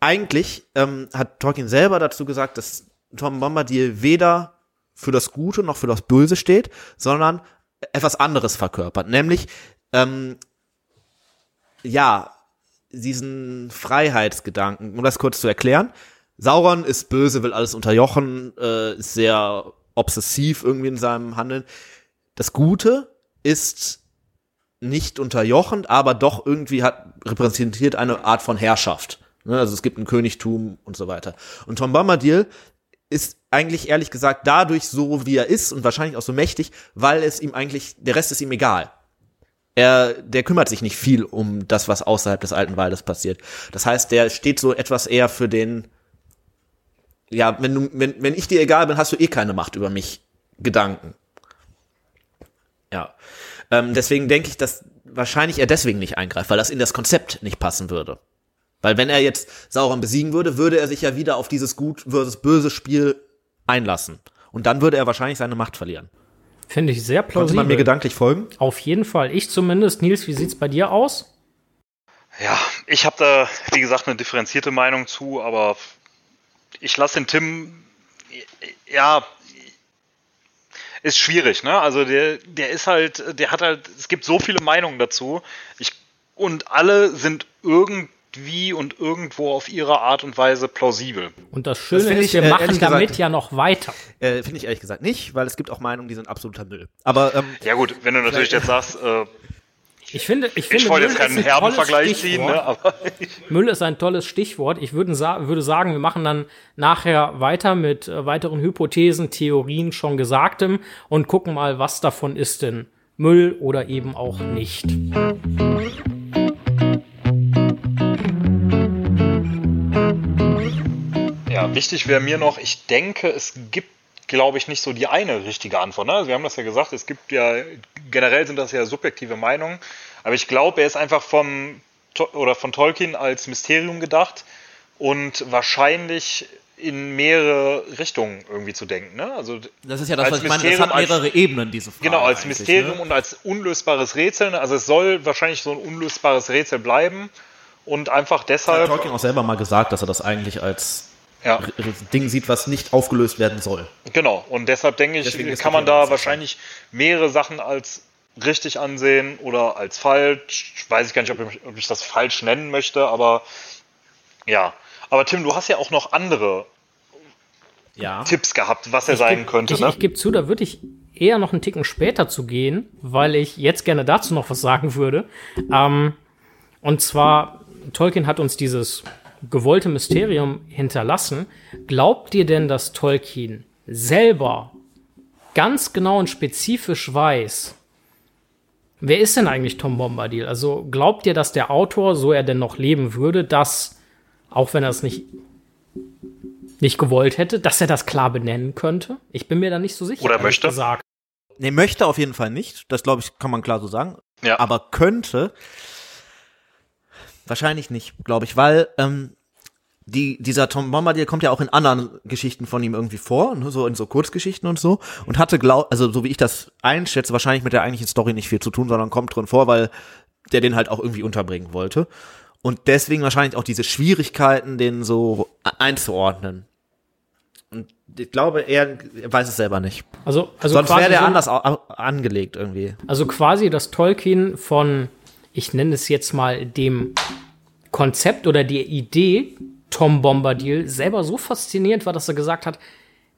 Eigentlich ähm, hat Tolkien selber dazu gesagt, dass Tom Bombadil weder für das Gute noch für das Böse steht, sondern etwas anderes verkörpert, nämlich ähm, ja diesen Freiheitsgedanken. Um das kurz zu erklären, Sauron ist böse, will alles unterjochen, äh, ist sehr obsessiv irgendwie in seinem Handeln. Das Gute ist nicht unterjochend, aber doch irgendwie hat repräsentiert eine Art von Herrschaft. Ne? Also es gibt ein Königtum und so weiter. Und Tom Bombadil ist eigentlich ehrlich gesagt dadurch so, wie er ist und wahrscheinlich auch so mächtig, weil es ihm eigentlich, der Rest ist ihm egal. Er, der kümmert sich nicht viel um das, was außerhalb des alten Waldes passiert. Das heißt, der steht so etwas eher für den, ja, wenn du, wenn, wenn ich dir egal bin, hast du eh keine Macht über mich. Gedanken. Ja. Ähm, deswegen denke ich, dass wahrscheinlich er deswegen nicht eingreift, weil das in das Konzept nicht passen würde. Weil wenn er jetzt Sauron besiegen würde, würde er sich ja wieder auf dieses Gut versus Böse Spiel einlassen. Und dann würde er wahrscheinlich seine Macht verlieren. Finde ich sehr plausibel. Konnte man mir gedanklich folgen? Auf jeden Fall. Ich zumindest. Nils, wie sieht's bei dir aus? Ja, ich habe da, wie gesagt, eine differenzierte Meinung zu, aber ich lasse den Tim, ja, ist schwierig, ne? Also der, der ist halt, der hat halt, es gibt so viele Meinungen dazu. Ich, und alle sind irgendwie und irgendwo auf ihre Art und Weise plausibel. Und das Schöne Das ist, ich, wir äh, machen ehrlich damit gesagt- ja noch weiter. Äh, Finde ich ehrlich gesagt nicht, weil es gibt auch Meinungen, die sind absoluter Müll. Aber ähm, Ja gut, wenn du natürlich jetzt sagst, äh, Ich finde, ich finde ich wollte Müll jetzt keinen ist ein herben tolles Vergleich ziehen, Stichwort. ne? aber Müll ist ein tolles Stichwort. Ich würde, sa würde sagen, wir machen dann nachher weiter mit äh, weiteren Hypothesen, Theorien, schon Gesagtem und gucken mal, was davon ist denn Müll oder eben auch nicht. Ja, wichtig wäre mir noch, ich denke, es gibt, glaube ich, nicht so die eine richtige Antwort. Ne? Also wir haben das ja gesagt, es gibt ja, generell sind das ja subjektive Meinungen, aber ich glaube, er ist einfach vom, oder von Tolkien als Mysterium gedacht und wahrscheinlich in mehrere Richtungen irgendwie zu denken. Ne? Also Das ist ja das, Als was ich meine. Mysterium, hat mehrere Ebenen, diese Frage. Genau, als Mysterium Ne? und als unlösbares Rätsel. Also es soll wahrscheinlich so ein unlösbares Rätsel bleiben und einfach hat deshalb. Tolkien auch selber mal gesagt, dass er das eigentlich als Ja, R- Ding sieht, was nicht aufgelöst werden soll. genau. Und deshalb denke ich, Deswegen kann man da wahrscheinlich mehrere Sachen als richtig ansehen oder als falsch. Weiß ich gar nicht, ob ich, ob ich das falsch nennen möchte, aber ja. Aber Tim, du hast ja auch noch andere Ja. Tipps gehabt, was er sein könnte. Ich, ne? ich gebe zu, da würde ich eher noch einen Ticken später zu gehen, weil ich jetzt gerne dazu noch was sagen würde. Ähm, und zwar, Tolkien hat uns dieses gewollte Mysterium hinterlassen. Glaubt ihr denn, dass Tolkien selber ganz genau und spezifisch weiß, wer ist denn eigentlich Tom Bombadil? Also glaubt ihr, dass der Autor, so er denn noch leben würde, dass, auch wenn er es nicht nicht gewollt hätte, dass er das klar benennen könnte. Ich bin mir da nicht so sicher. Oder möchte. Gesagt. Nee, möchte auf jeden Fall nicht. Das glaube ich, kann man klar so sagen. Ja. Aber könnte. Wahrscheinlich nicht, glaube ich, weil ähm, die, dieser Tom Bombadil kommt ja auch in anderen Geschichten von ihm irgendwie vor, ne, so in so Kurzgeschichten und so. Und hatte, glaub, also so wie ich das einschätze, wahrscheinlich mit der eigentlichen Story nicht viel zu tun, sondern kommt drin vor, weil der den halt auch irgendwie unterbringen wollte. Und deswegen wahrscheinlich auch diese Schwierigkeiten, den so einzuordnen. Und ich glaube, er, weiß es selber nicht. Also, also Sonst wäre der so, anders angelegt irgendwie. Also quasi das Tolkien von, ich nenne es jetzt mal dem Konzept oder der Idee Tom Bombadil selber so faszinierend war, dass er gesagt hat,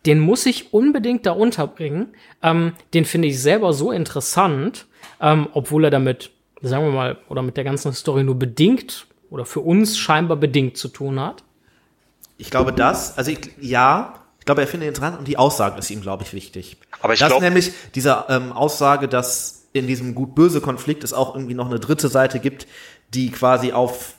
den muss ich unbedingt da unterbringen. Ähm, den finde ich selber so interessant, ähm, obwohl er damit, sagen wir mal, oder mit der ganzen Story nur bedingt oder für uns scheinbar bedingt zu tun hat. Ich glaube das, also ich, ja, ich glaube, er findet ihn dran und die Aussage ist ihm, glaube ich, wichtig. Aber ich das glaub- nämlich diese ähm, Aussage, dass in diesem Gut-Böse-Konflikt es auch irgendwie noch eine dritte Seite gibt, die quasi auf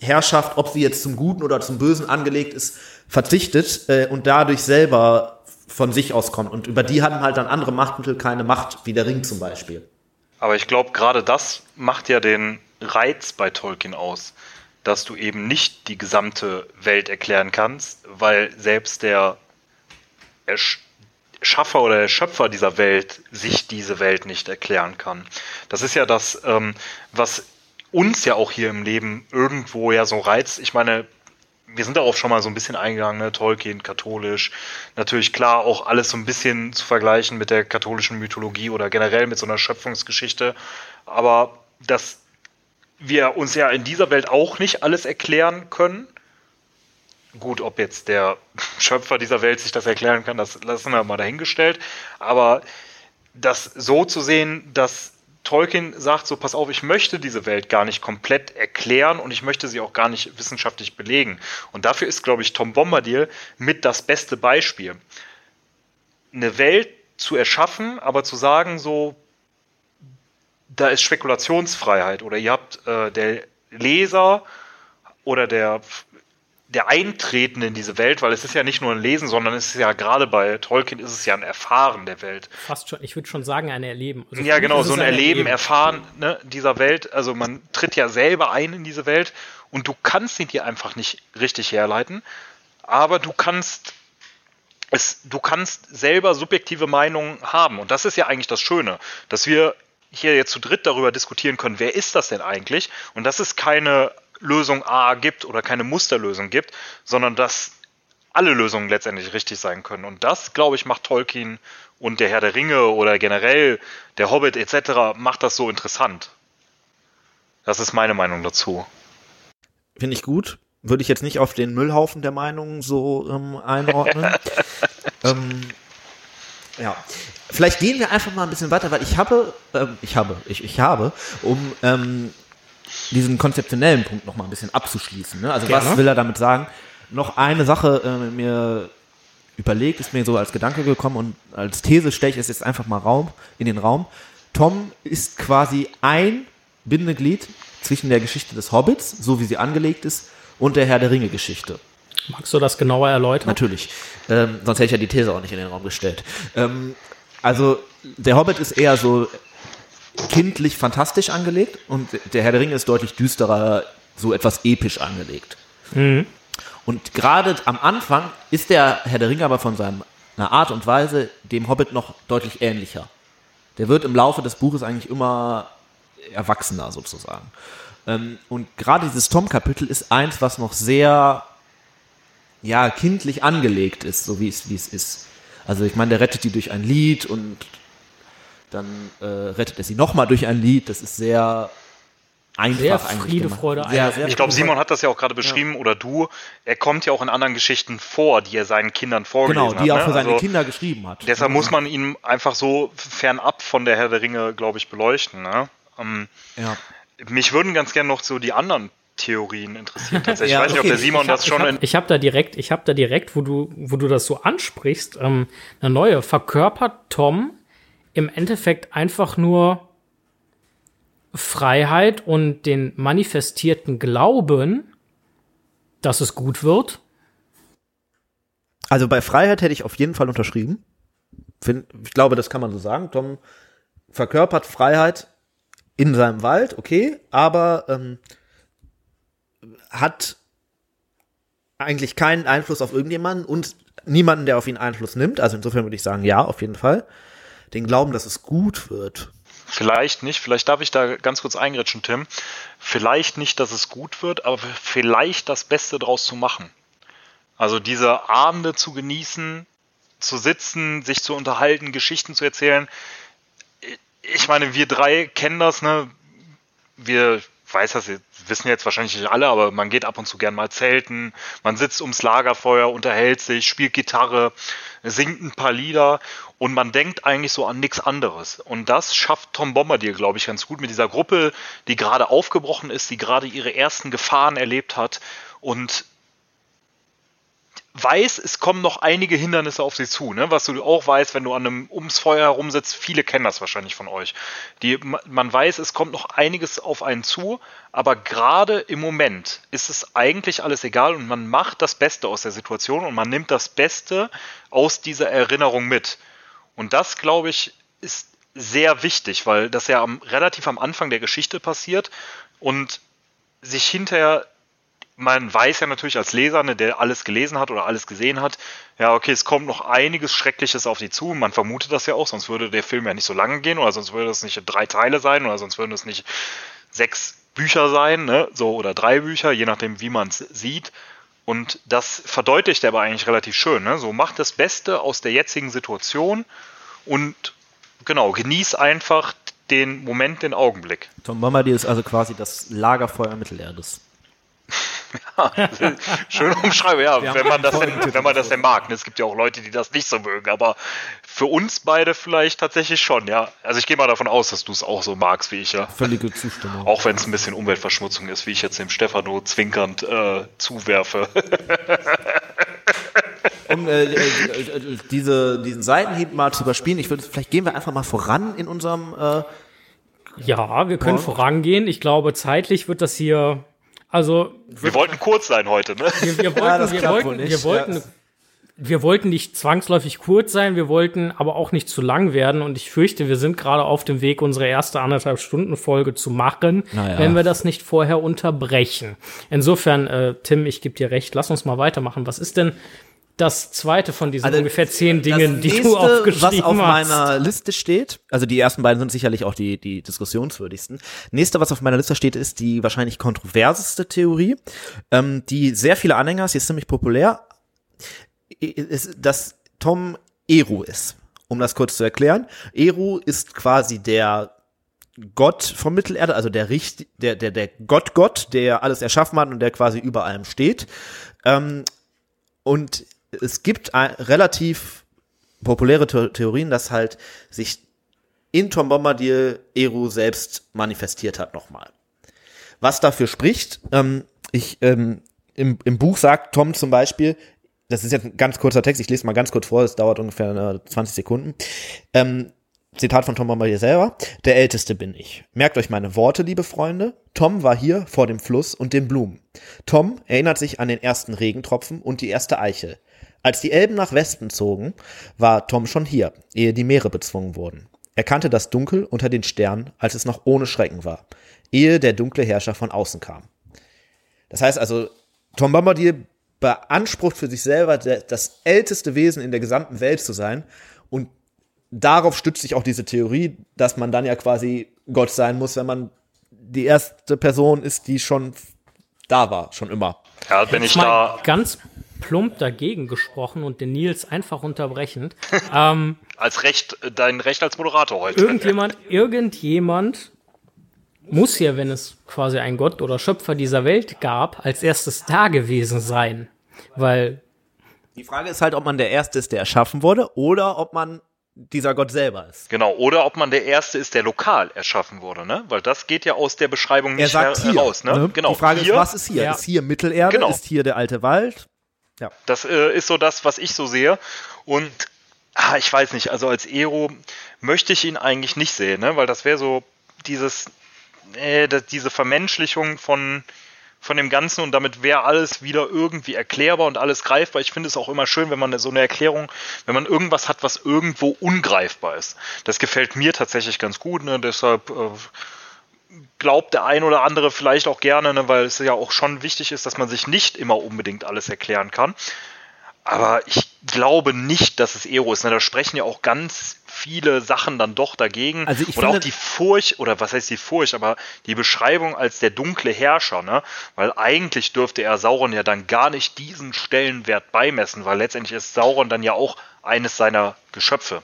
Herrschaft, ob sie jetzt zum Guten oder zum Bösen angelegt ist, verzichtet äh, und dadurch selber von sich aus kommt. Und über die haben halt dann andere Machtmittel keine Macht, wie der Ring zum Beispiel. Aber ich glaube, gerade das macht ja den Reiz bei Tolkien aus, dass du eben nicht die gesamte Welt erklären kannst, weil selbst der Ersch- Schaffer oder der Schöpfer dieser Welt sich diese Welt nicht erklären kann. Das ist ja das, ähm, was uns ja auch hier im Leben irgendwo ja so reizt. Ich meine, wir sind darauf schon mal so ein bisschen eingegangen, ne? Tolkien, katholisch. Natürlich klar, auch alles so ein bisschen zu vergleichen mit der katholischen Mythologie oder generell mit so einer Schöpfungsgeschichte. Aber dass wir uns ja in dieser Welt auch nicht alles erklären können. Gut, ob jetzt der Schöpfer dieser Welt sich das erklären kann, das lassen wir mal dahingestellt. Aber das so zu sehen, dass Tolkien sagt, so pass auf, ich möchte diese Welt gar nicht komplett erklären und ich möchte sie auch gar nicht wissenschaftlich belegen. Und dafür ist, glaube ich, Tom Bombadil mit das beste Beispiel. Eine Welt zu erschaffen, aber zu sagen, so, da ist Spekulationsfreiheit oder ihr habt äh, der Leser oder der der Eintreten in diese Welt, weil es ist ja nicht nur ein Lesen, sondern es ist ja gerade bei Tolkien ist es ja ein Erfahren der Welt. Fast schon, ich würde schon sagen, ein Erleben. Also Ja, genau, ist so es ein Erleben, Erfahren ne, dieser Welt. Also man tritt ja selber ein in diese Welt und du kannst sie dir einfach nicht richtig herleiten, aber du kannst es, du kannst selber subjektive Meinungen haben. Und das ist ja eigentlich das Schöne, dass wir hier jetzt zu dritt darüber diskutieren können, wer ist das denn eigentlich? Und dass es keine Lösung A gibt oder keine Musterlösung gibt, sondern dass alle Lösungen letztendlich richtig sein können. Und das, glaube ich, macht Tolkien und der Herr der Ringe oder generell der Hobbit etc. macht das so interessant. Das ist meine Meinung dazu. Finde ich gut. Würde ich jetzt nicht auf den Müllhaufen der Meinungen so ähm, einordnen. ähm, ja. Vielleicht gehen wir einfach mal ein bisschen weiter, weil ich habe, ähm, ich habe, ich, ich habe, um ähm, diesen konzeptionellen Punkt noch mal ein bisschen abzuschließen. Ne? Also Gerne. was will er damit sagen? Noch eine Sache äh, mir überlegt, ist mir so als Gedanke gekommen und als These stelle ich es jetzt einfach mal Raum, in den Raum. Tom ist quasi ein Bindeglied zwischen der Geschichte des Hobbits, so wie sie angelegt ist, und der Herr der Ringe Geschichte. Magst du das genauer erläutern? Natürlich. Ähm, sonst hätte ich ja die These auch nicht in den Raum gestellt. Ähm, also, der Hobbit ist eher so kindlich fantastisch angelegt und der Herr der Ringe ist deutlich düsterer, so etwas episch angelegt. Mhm. Und gerade am Anfang ist der Herr der Ringe aber von seiner Art und Weise dem Hobbit noch deutlich ähnlicher. Der wird im Laufe des Buches eigentlich immer erwachsener sozusagen. Ähm, und gerade dieses Tom-Kapitel ist eins, was noch sehr ja, kindlich angelegt ist, so wie es, wie es ist. Also ich meine, der rettet die durch ein Lied und dann äh, rettet er sie nochmal durch ein Lied. Das ist sehr einfach sehr Friede, Freude, sehr, sehr Ich glaube, Simon hat das ja auch gerade beschrieben ja. oder du. Er kommt ja auch in anderen Geschichten vor, die er seinen Kindern vorgelesen hat. Genau, die er auch ne? für seine also, Kinder geschrieben hat. Deshalb muss man ihn einfach so fernab von der Herr der Ringe, glaube ich, beleuchten. Ne? Ähm, ja. Mich würden ganz gerne noch so die anderen Theorien interessieren. Tatsächlich. ja, ich weiß nicht, ob der Simon hab, das schon. Ich habe hab da direkt, ich habe da direkt, wo du, wo du das so ansprichst, ähm, eine neue. Verkörpert Tom im Endeffekt einfach nur Freiheit und den manifestierten Glauben, dass es gut wird? Also bei Freiheit hätte ich auf jeden Fall unterschrieben. Ich glaube, das kann man so sagen. Tom verkörpert Freiheit in seinem Wald, okay, aber ähm, hat eigentlich keinen Einfluss auf irgendjemanden und niemanden, der auf ihn Einfluss nimmt. Also insofern würde ich sagen, ja, auf jeden Fall. Den Glauben, dass es gut wird, Vielleicht nicht, vielleicht darf ich da ganz kurz eingrätschen, Tim. Vielleicht nicht, dass es gut wird, aber vielleicht das Beste draus zu machen. Also diese Abende zu genießen, zu sitzen, sich zu unterhalten, Geschichten zu erzählen. Ich meine, wir drei kennen das, ne? Wir weiß das, wissen jetzt wahrscheinlich nicht alle, aber man geht ab und zu gern mal zelten, man sitzt ums Lagerfeuer, unterhält sich, spielt Gitarre, singt ein paar Lieder und man denkt eigentlich so an nichts anderes. Und das schafft Tom Bombadil, glaube ich, ganz gut mit dieser Gruppe, die gerade aufgebrochen ist, die gerade ihre ersten Gefahren erlebt hat und weiß, es kommen noch einige Hindernisse auf sie zu, ne? Was du auch weißt, wenn du an einem ums Feuer herumsitzt, viele kennen das wahrscheinlich von euch. Die, man weiß, es kommt noch einiges auf einen zu, aber gerade im Moment ist es eigentlich alles egal und man macht das Beste aus der Situation und man nimmt das Beste aus dieser Erinnerung mit. Und das, glaube ich, ist sehr wichtig, weil das ja am, relativ am Anfang der Geschichte passiert und sich hinterher man weiß ja natürlich als Leser, ne, der alles gelesen hat oder alles gesehen hat, ja, okay, es kommt noch einiges Schreckliches auf die zu. Man vermutet das ja auch, sonst würde der Film ja nicht so lange gehen oder sonst würde es nicht drei Teile sein oder sonst würden es nicht sechs Bücher sein, ne, so oder drei Bücher, je nachdem, wie man es sieht. Und das verdeutlicht er aber eigentlich relativ schön. Ne? So macht das Beste aus der jetzigen Situation und genau, genieß einfach den Moment, den Augenblick. Tom Bombadil ist also quasi das Lagerfeuer Mittelerdes. Ja, schön umschreiben, ja, wenn man, das denn, wenn man das denn mag. Es gibt ja auch Leute, die das nicht so mögen, aber für uns beide vielleicht tatsächlich schon, ja. Also ich gehe mal davon aus, dass du es auch so magst wie ich, ja. Völlige Zustimmung. Auch wenn es ein bisschen Umweltverschmutzung ist, wie ich jetzt dem Stefano zwinkernd äh, zuwerfe. um äh, äh, diese, diesen Seitenhieb mal zu überspielen, ich würde, vielleicht gehen wir einfach mal voran in unserem äh, ja, wir können Morgen. vorangehen. Ich glaube, zeitlich wird das hier also wir wollten kurz sein heute, ne? Wir, wir wollten, ja, wir wollten, wir wollten, ja. wir wollten nicht zwangsläufig kurz sein, wir wollten aber auch nicht zu lang werden. Und ich fürchte, wir sind gerade auf dem Weg, unsere erste anderthalb Stunden Folge zu machen, naja. wenn wir das nicht vorher unterbrechen. Insofern, äh, Tim, ich gebe dir recht. Lass uns mal weitermachen. Was ist denn das zweite von diesen also, ungefähr zehn Dingen, nächste, die du aufgeschrieben hast. Was auf meiner Liste steht, also die ersten beiden sind sicherlich auch die, die diskussionswürdigsten. Nächste, was auf meiner Liste steht, ist die wahrscheinlich kontroverseste Theorie, ähm, die sehr viele Anhänger, sie ist ziemlich populär. ist, dass Tom Eru ist. Um das kurz zu erklären. Eru ist quasi der Gott vom Mittelerde, also der Richt, der, der, der Gott-Gott, der alles erschaffen hat und der quasi über allem steht. Ähm, und es gibt relativ populäre Theorien, dass halt sich in Tom Bombadil Eru selbst manifestiert hat nochmal. Was dafür spricht, ähm, ich, ähm, im, im Buch sagt Tom zum Beispiel, das ist jetzt ein ganz kurzer Text, ich lese mal ganz kurz vor, es dauert ungefähr 20 Sekunden. Ähm, Zitat von Tom Bombadil selber. Der Älteste bin ich. Merkt euch meine Worte, liebe Freunde. Tom war hier vor dem Fluss und den Blumen. Tom erinnert sich an den ersten Regentropfen und die erste Eichel. Als die Elben nach Westen zogen, war Tom schon hier, ehe die Meere bezwungen wurden. Er kannte das Dunkel unter den Sternen, als es noch ohne Schrecken war, ehe der dunkle Herrscher von außen kam. Das heißt also, Tom Bombadil beansprucht für sich selber, das älteste Wesen in der gesamten Welt zu sein und darauf stützt sich auch diese Theorie, dass man dann ja quasi Gott sein muss, wenn man die erste Person ist, die schon da war, schon immer. Ja, wenn ich da ganz plump dagegen gesprochen und den Nils einfach unterbrechend. ähm, als Recht, dein Recht als Moderator heute. Irgendjemand, irgendjemand muss hier, wenn es quasi ein Gott oder Schöpfer dieser Welt gab, als erstes da gewesen sein. Weil. Die Frage ist halt, ob man der Erste ist, der erschaffen wurde, oder ob man dieser Gott selber ist. Genau, oder ob man der Erste ist, der lokal erschaffen wurde, ne? Weil das geht ja aus der Beschreibung nicht er sagt her hier, heraus, ne? ne? Genau. Die Frage hier, ist, was ist hier? Ja. Ist hier Mittelerde? Genau. Ist hier der alte Wald? Ja. Das äh, ist so das, was ich so sehe. Und ah, ich weiß nicht, also als Ero möchte ich ihn eigentlich nicht sehen, ne? Weil das wäre so dieses, äh, das, diese Vermenschlichung von von dem Ganzen und damit wäre alles wieder irgendwie erklärbar und alles greifbar. Ich finde es auch immer schön, wenn man so eine Erklärung, wenn man irgendwas hat, was irgendwo ungreifbar ist. Das gefällt mir tatsächlich ganz gut, ne? deshalb äh, glaubt der ein oder andere vielleicht auch gerne, ne? weil es ja auch schon wichtig ist, dass man sich nicht immer unbedingt alles erklären kann. Aber ich glaube nicht, dass es Ero ist. Ne? Da sprechen ja auch ganz viele Sachen dann doch dagegen. Also ich oder auch die Furcht, oder was heißt die Furcht, aber die Beschreibung als der dunkle Herrscher, ne? Weil eigentlich dürfte er Sauron ja dann gar nicht diesen Stellenwert beimessen, weil letztendlich ist Sauron dann ja auch eines seiner Geschöpfe.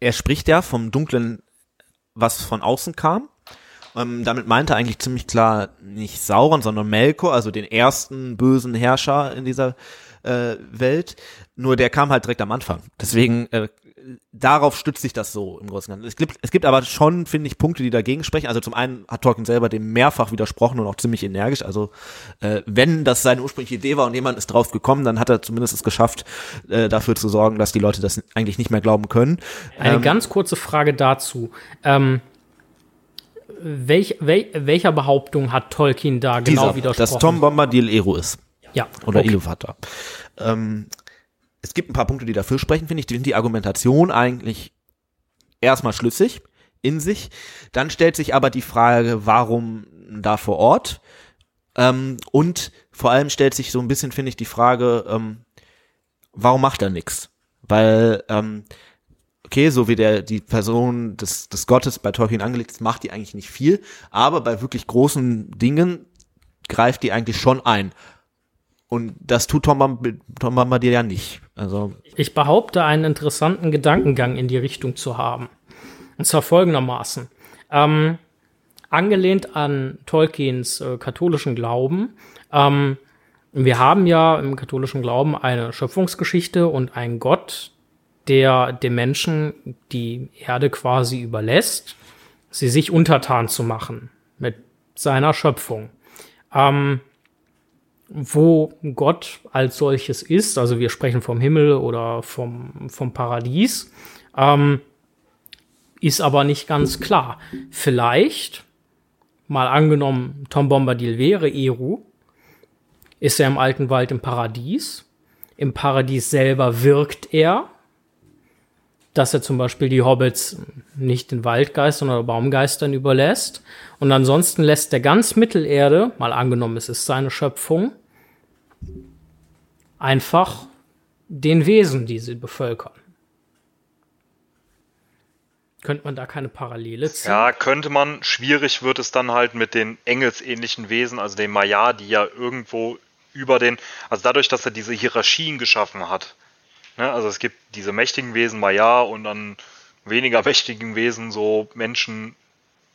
Er spricht ja vom dunklen, was von außen kam. Ähm, damit meinte er eigentlich ziemlich klar nicht Sauron, sondern Melkor, also den ersten bösen Herrscher in dieser äh, Welt. Nur der kam halt direkt am Anfang. Deswegen äh, darauf stützt sich das so im Großen und Ganzen. Es gibt, es gibt aber schon, finde ich, Punkte, die dagegen sprechen. Also zum einen hat Tolkien selber dem mehrfach widersprochen und auch ziemlich energisch. Also äh, wenn das seine ursprüngliche Idee war und jemand ist drauf gekommen, dann hat er zumindest es geschafft, äh, dafür zu sorgen, dass die Leute das eigentlich nicht mehr glauben können. Eine ähm, ganz kurze Frage dazu. Ähm, welch, wel, welcher Behauptung hat Tolkien da genau dieser, widersprochen? Dass Tom Bombadil Ero ist. Ja. Oder okay. Iluvatar. Ähm, es gibt ein paar Punkte, die dafür sprechen, finde ich. Die sind die Argumentation eigentlich erstmal schlüssig in sich. Dann stellt sich aber die Frage, warum da vor Ort? Ähm, und vor allem stellt sich so ein bisschen, finde ich, die Frage, ähm, warum macht er nichts? Weil, ähm, okay, so wie der die Person des, des Gottes bei Tolkien angelegt ist, macht die eigentlich nicht viel, aber bei wirklich großen Dingen greift die eigentlich schon ein. Und das tut Tom, Tom Bombadil ja nicht. Also ich behaupte, einen interessanten Gedankengang in die Richtung zu haben. Und zwar folgendermaßen. Ähm, angelehnt an Tolkiens äh, katholischen Glauben. Ähm, wir haben ja im katholischen Glauben eine Schöpfungsgeschichte und einen Gott, der dem Menschen die Erde quasi überlässt, sie sich untertan zu machen mit seiner Schöpfung. Ähm, wo Gott als solches ist, also wir sprechen vom Himmel oder vom, vom Paradies, ähm, ist aber nicht ganz klar. Vielleicht, mal angenommen, Tom Bombadil wäre Eru, ist er im alten Wald im Paradies. Im Paradies selber wirkt er, dass er zum Beispiel die Hobbits nicht den Waldgeistern oder Baumgeistern überlässt. Und ansonsten lässt er ganz Mittelerde, mal angenommen, es ist seine Schöpfung, einfach den Wesen, die sie bevölkern. Könnte man da keine Parallele ziehen? Ja, könnte man. Schwierig wird es dann halt mit den engelsähnlichen Wesen, also den Maya, die ja irgendwo über den, also dadurch, dass er diese Hierarchien geschaffen hat, Ne? Also es gibt diese mächtigen Wesen, Maiar, und dann weniger mächtigen Wesen, so Menschen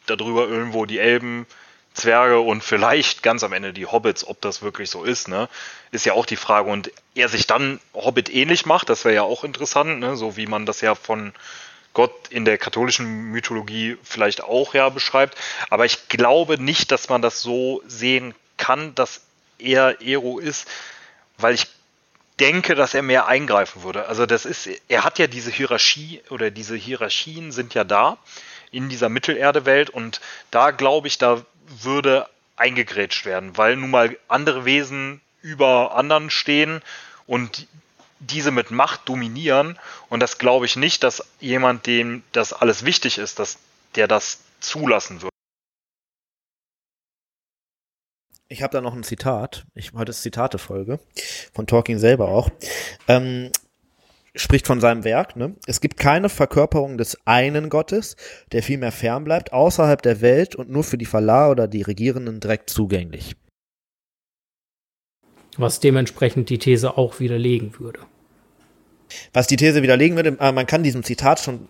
darüber irgendwo, die Elben, Zwerge und vielleicht ganz am Ende die Hobbits, ob das wirklich so ist, ne? Ist ja auch die Frage. Und er sich dann Hobbit ähnlich macht, das wäre ja auch interessant, ne? So wie man das ja von Gott in der katholischen Mythologie vielleicht auch ja beschreibt. Aber ich glaube nicht, dass man das so sehen kann, dass er Ero ist, weil ich denke, dass er mehr eingreifen würde. Also das ist, er hat ja diese Hierarchie oder diese Hierarchien sind ja da in dieser Mittelerde-Welt und da glaube ich, da würde eingegrätscht werden, weil nun mal andere Wesen über anderen stehen und diese mit Macht dominieren. Und das glaube ich nicht, dass jemand, dem das alles wichtig ist, dass der das zulassen wird. Ich habe da noch ein Zitat. Ich heute ist Zitate-Folge von Talking selber auch. Ähm, spricht von seinem Werk. Ne? Es gibt keine Verkörperung des einen Gottes, der vielmehr fern bleibt, außerhalb der Welt und nur für die Verlah oder die Regierenden direkt zugänglich. Was dementsprechend die These auch widerlegen würde. Was die These widerlegen würde, äh, man kann diesem Zitat schon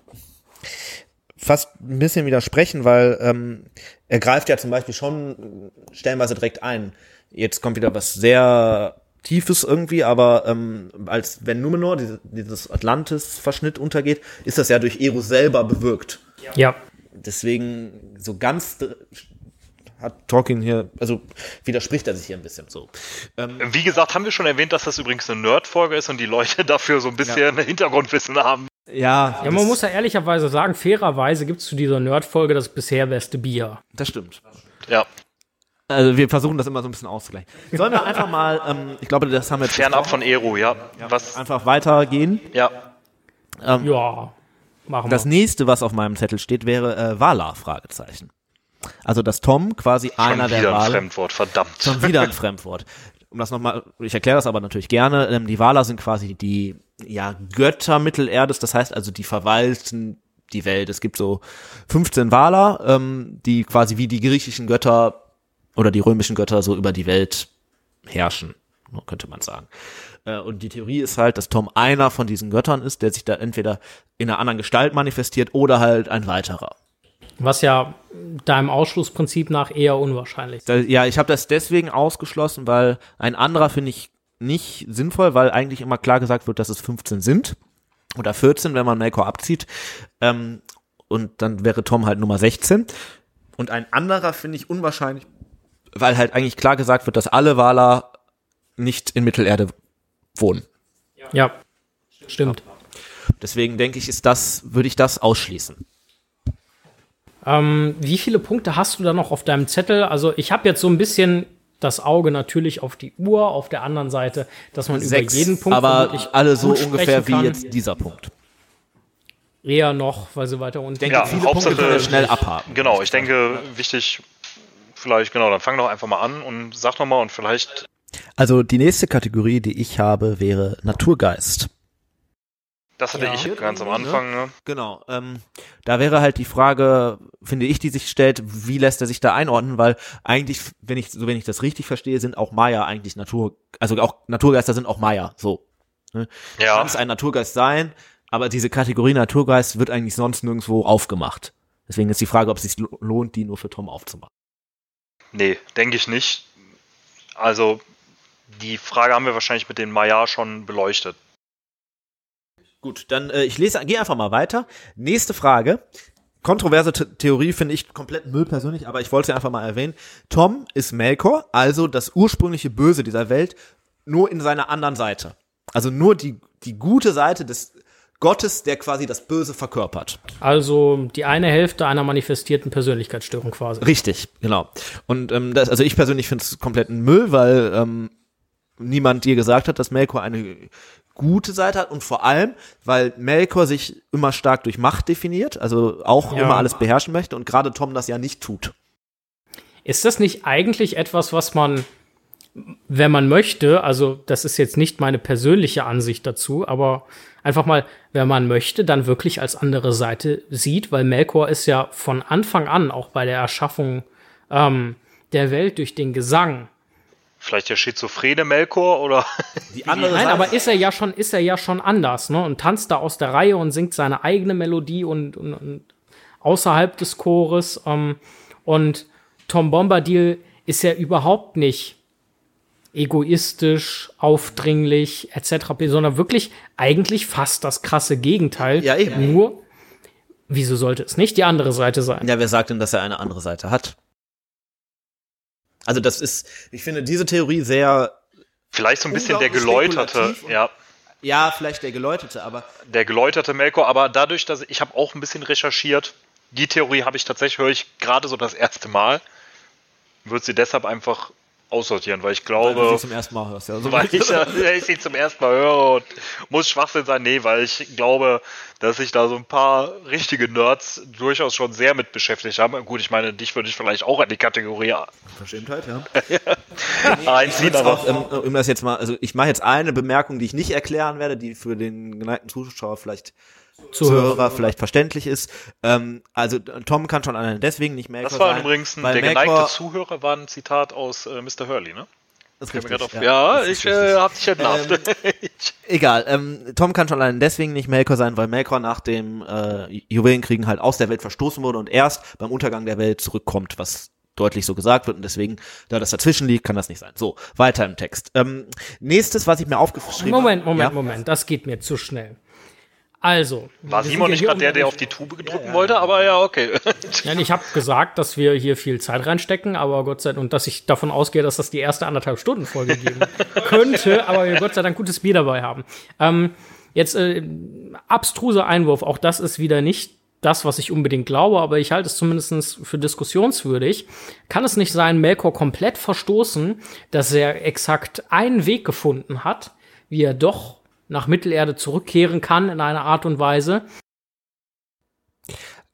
fast ein bisschen widersprechen, weil ähm, er greift ja zum Beispiel schon stellenweise direkt ein. Jetzt kommt wieder was sehr Tiefes irgendwie, aber ähm, als wenn Numenor, diese, dieses Atlantis-Verschnitt untergeht, ist das ja durch Eros selber bewirkt. Ja. Deswegen so ganz hat Tolkien hier, also widerspricht er sich hier ein bisschen so. Ähm, Wie gesagt, haben wir schon erwähnt, dass das übrigens eine Nerd-Folge ist und die Leute dafür so ein bisschen ja. Hintergrundwissen haben. Ja, ja man muss ja ehrlicherweise sagen, fairerweise gibt es zu dieser Nerd-Folge das bisher beste Bier. Das stimmt. Ja. Also wir versuchen das immer so ein bisschen auszugleichen. Sollen wir einfach mal, ähm, ich glaube, das haben wir jetzt Fernab von Ero, ja. ja. Was? Einfach weitergehen. Ja. Ähm, ja, machen wir. Das nächste, was auf meinem Zettel steht, wäre äh, Wala, Fragezeichen. Also, dass Tom quasi Schon einer der wieder Wale... ein Fremdwort, verdammt. Schon wieder ein Fremdwort. Um das nochmal, ich erkläre das aber natürlich gerne, ähm, die Waler sind quasi die ja, Götter Mittelerdes, das heißt also, die verwalten die Welt. Es gibt so 15 Waler, ähm, die quasi wie die griechischen Götter oder die römischen Götter so über die Welt herrschen, könnte man sagen. Äh, und die Theorie ist halt, dass Tom einer von diesen Göttern ist, der sich da entweder in einer anderen Gestalt manifestiert oder halt ein weiterer. Was ja deinem Ausschlussprinzip nach eher unwahrscheinlich ist. Ja, ich habe das deswegen ausgeschlossen, weil ein anderer finde ich nicht sinnvoll, weil eigentlich immer klar gesagt wird, dass es 15 sind oder 14, wenn man Melkor abzieht. Ähm, und dann wäre Tom halt Nummer 16. Und ein anderer finde ich unwahrscheinlich, weil halt eigentlich klar gesagt wird, dass alle Waler nicht in Mittelerde wohnen. Ja, stimmt. Deswegen denke ich, ist das, würde ich das ausschließen. Ähm, wie viele Punkte hast du da noch auf deinem Zettel? Also ich habe jetzt so ein bisschen das Auge natürlich auf die Uhr, auf der anderen Seite, dass man Sechs, über jeden Punkt aber alle so ungefähr wie jetzt dieser Punkt. Eher noch, weil sie weiter unten. Ich denke, ja, viele Hauptsache, Punkte können wir schnell abhaken. Genau, ich denke, wichtig, vielleicht, genau, dann fang doch einfach mal an und sag noch mal und vielleicht. Also die nächste Kategorie, die ich habe, wäre Naturgeist. Das hatte ja. ich ganz am Anfang. Ne? Genau. Ähm, da wäre halt die Frage, finde ich, die sich stellt, wie lässt er sich da einordnen? Weil eigentlich, wenn ich so wenn ich das richtig verstehe, sind auch Maya eigentlich Natur, also auch Naturgeister sind auch Maya. So. Ne? Ja. Kann es ein Naturgeist sein, aber diese Kategorie Naturgeist wird eigentlich sonst nirgendwo aufgemacht. Deswegen ist die Frage, ob es sich lohnt, die nur für Tom aufzumachen. Nee, denke ich nicht. Also die Frage haben wir wahrscheinlich mit den Maya schon beleuchtet. Gut, dann äh, ich lese, gehe einfach mal weiter. Nächste Frage. Kontroverse The Theorie finde ich komplett Müll persönlich, aber ich wollte sie einfach mal erwähnen. Tom ist Melkor, also das ursprüngliche Böse dieser Welt, nur in seiner anderen Seite. Also nur die, die gute Seite des Gottes, der quasi das Böse verkörpert. Also die eine Hälfte einer manifestierten Persönlichkeitsstörung quasi. Richtig, genau. Und ähm, das, also ich persönlich finde es komplett Müll, weil ähm, niemand dir gesagt hat, dass Melkor eine gute Seite hat und vor allem, weil Melkor sich immer stark durch Macht definiert, also auch ja. immer alles beherrschen möchte und gerade Tom das ja nicht tut. Ist das nicht eigentlich etwas, was man, wenn man möchte, also das ist jetzt nicht meine persönliche Ansicht dazu, aber einfach mal, wenn man möchte, dann wirklich als andere Seite sieht, weil Melkor ist ja von Anfang an auch bei der Erschaffung ähm, der Welt durch den Gesang Vielleicht der schizophrene Melkor oder Die andere Nein, Seite- aber ist er ja schon, ist er ja schon anders, ne? Und tanzt da aus der Reihe und singt seine eigene Melodie und, und, und außerhalb des Chores. Ähm, und Tom Bombadil ist ja überhaupt nicht egoistisch, aufdringlich etc., sondern wirklich eigentlich fast das krasse Gegenteil. Ja, eben. Nur, wieso sollte es nicht die andere Seite sein? Ja, wer sagt denn, dass er eine andere Seite hat? Also das ist, ich finde diese Theorie sehr, vielleicht so ein bisschen der geläuterte, ja, ja, vielleicht der geläutete, aber der geläuterte Melkor, aber dadurch, dass ich habe auch ein bisschen recherchiert, die Theorie habe ich tatsächlich, höre ich gerade so das erste Mal, würde sie deshalb einfach aussortieren, weil ich weil du glaube, sie zum ersten Mal hörst. Ja, so weil ich, äh, ich sie zum ersten Mal höre und muss Schwachsinn sein, nee, weil ich glaube, dass sich da so ein paar richtige Nerds durchaus schon sehr mit beschäftigt haben. Gut, ich meine, dich würde ich vielleicht auch in die Kategorie Verschämtheit, ja. einziehen, Jetzt aber auch, ähm, um das jetzt mal, also ich mache jetzt eine Bemerkung, die ich nicht erklären werde, die für den geneigten Zuschauer vielleicht Zuhörer. Vielleicht verständlich ist. Ähm, also Tom kann schon alleine deswegen nicht Melkor das war sein, übrigens ein, weil der Melkor- geneigte Zuhörer war ein Zitat aus äh, Mr. Hurley, ne? Das richtig, auf. Ja, das ist ich äh, hab dich entlarvt. Egal, ähm, Tom kann schon allein deswegen nicht Melkor sein, weil Melkor nach dem äh, Juwelenkriegen halt aus der Welt verstoßen wurde und erst beim Untergang der Welt zurückkommt, was deutlich so gesagt wird und deswegen, da das dazwischen liegt, kann das nicht sein. So, weiter im Text. Ähm, nächstes, was ich mir aufgeschrieben Moment, habe. Moment, ja? Moment, das geht mir zu schnell. Also. War Simon ja nicht gerade der, der auf die Tube gedrückt wollte, aber ja, okay. Ja, ich habe gesagt, dass wir hier viel Zeit reinstecken, aber Gott sei Dank, und dass ich davon ausgehe, dass das die erste anderthalb Stunden Folge geben könnte, aber wir Gott sei Dank gutes Bier dabei haben. Ähm, jetzt äh, abstruser Einwurf, auch das ist wieder nicht das, was ich unbedingt glaube, aber ich halte es zumindest für diskussionswürdig. Kann es nicht sein, Melkor komplett verstoßen, dass er exakt einen Weg gefunden hat, wie er doch nach Mittelerde zurückkehren kann in einer Art und Weise?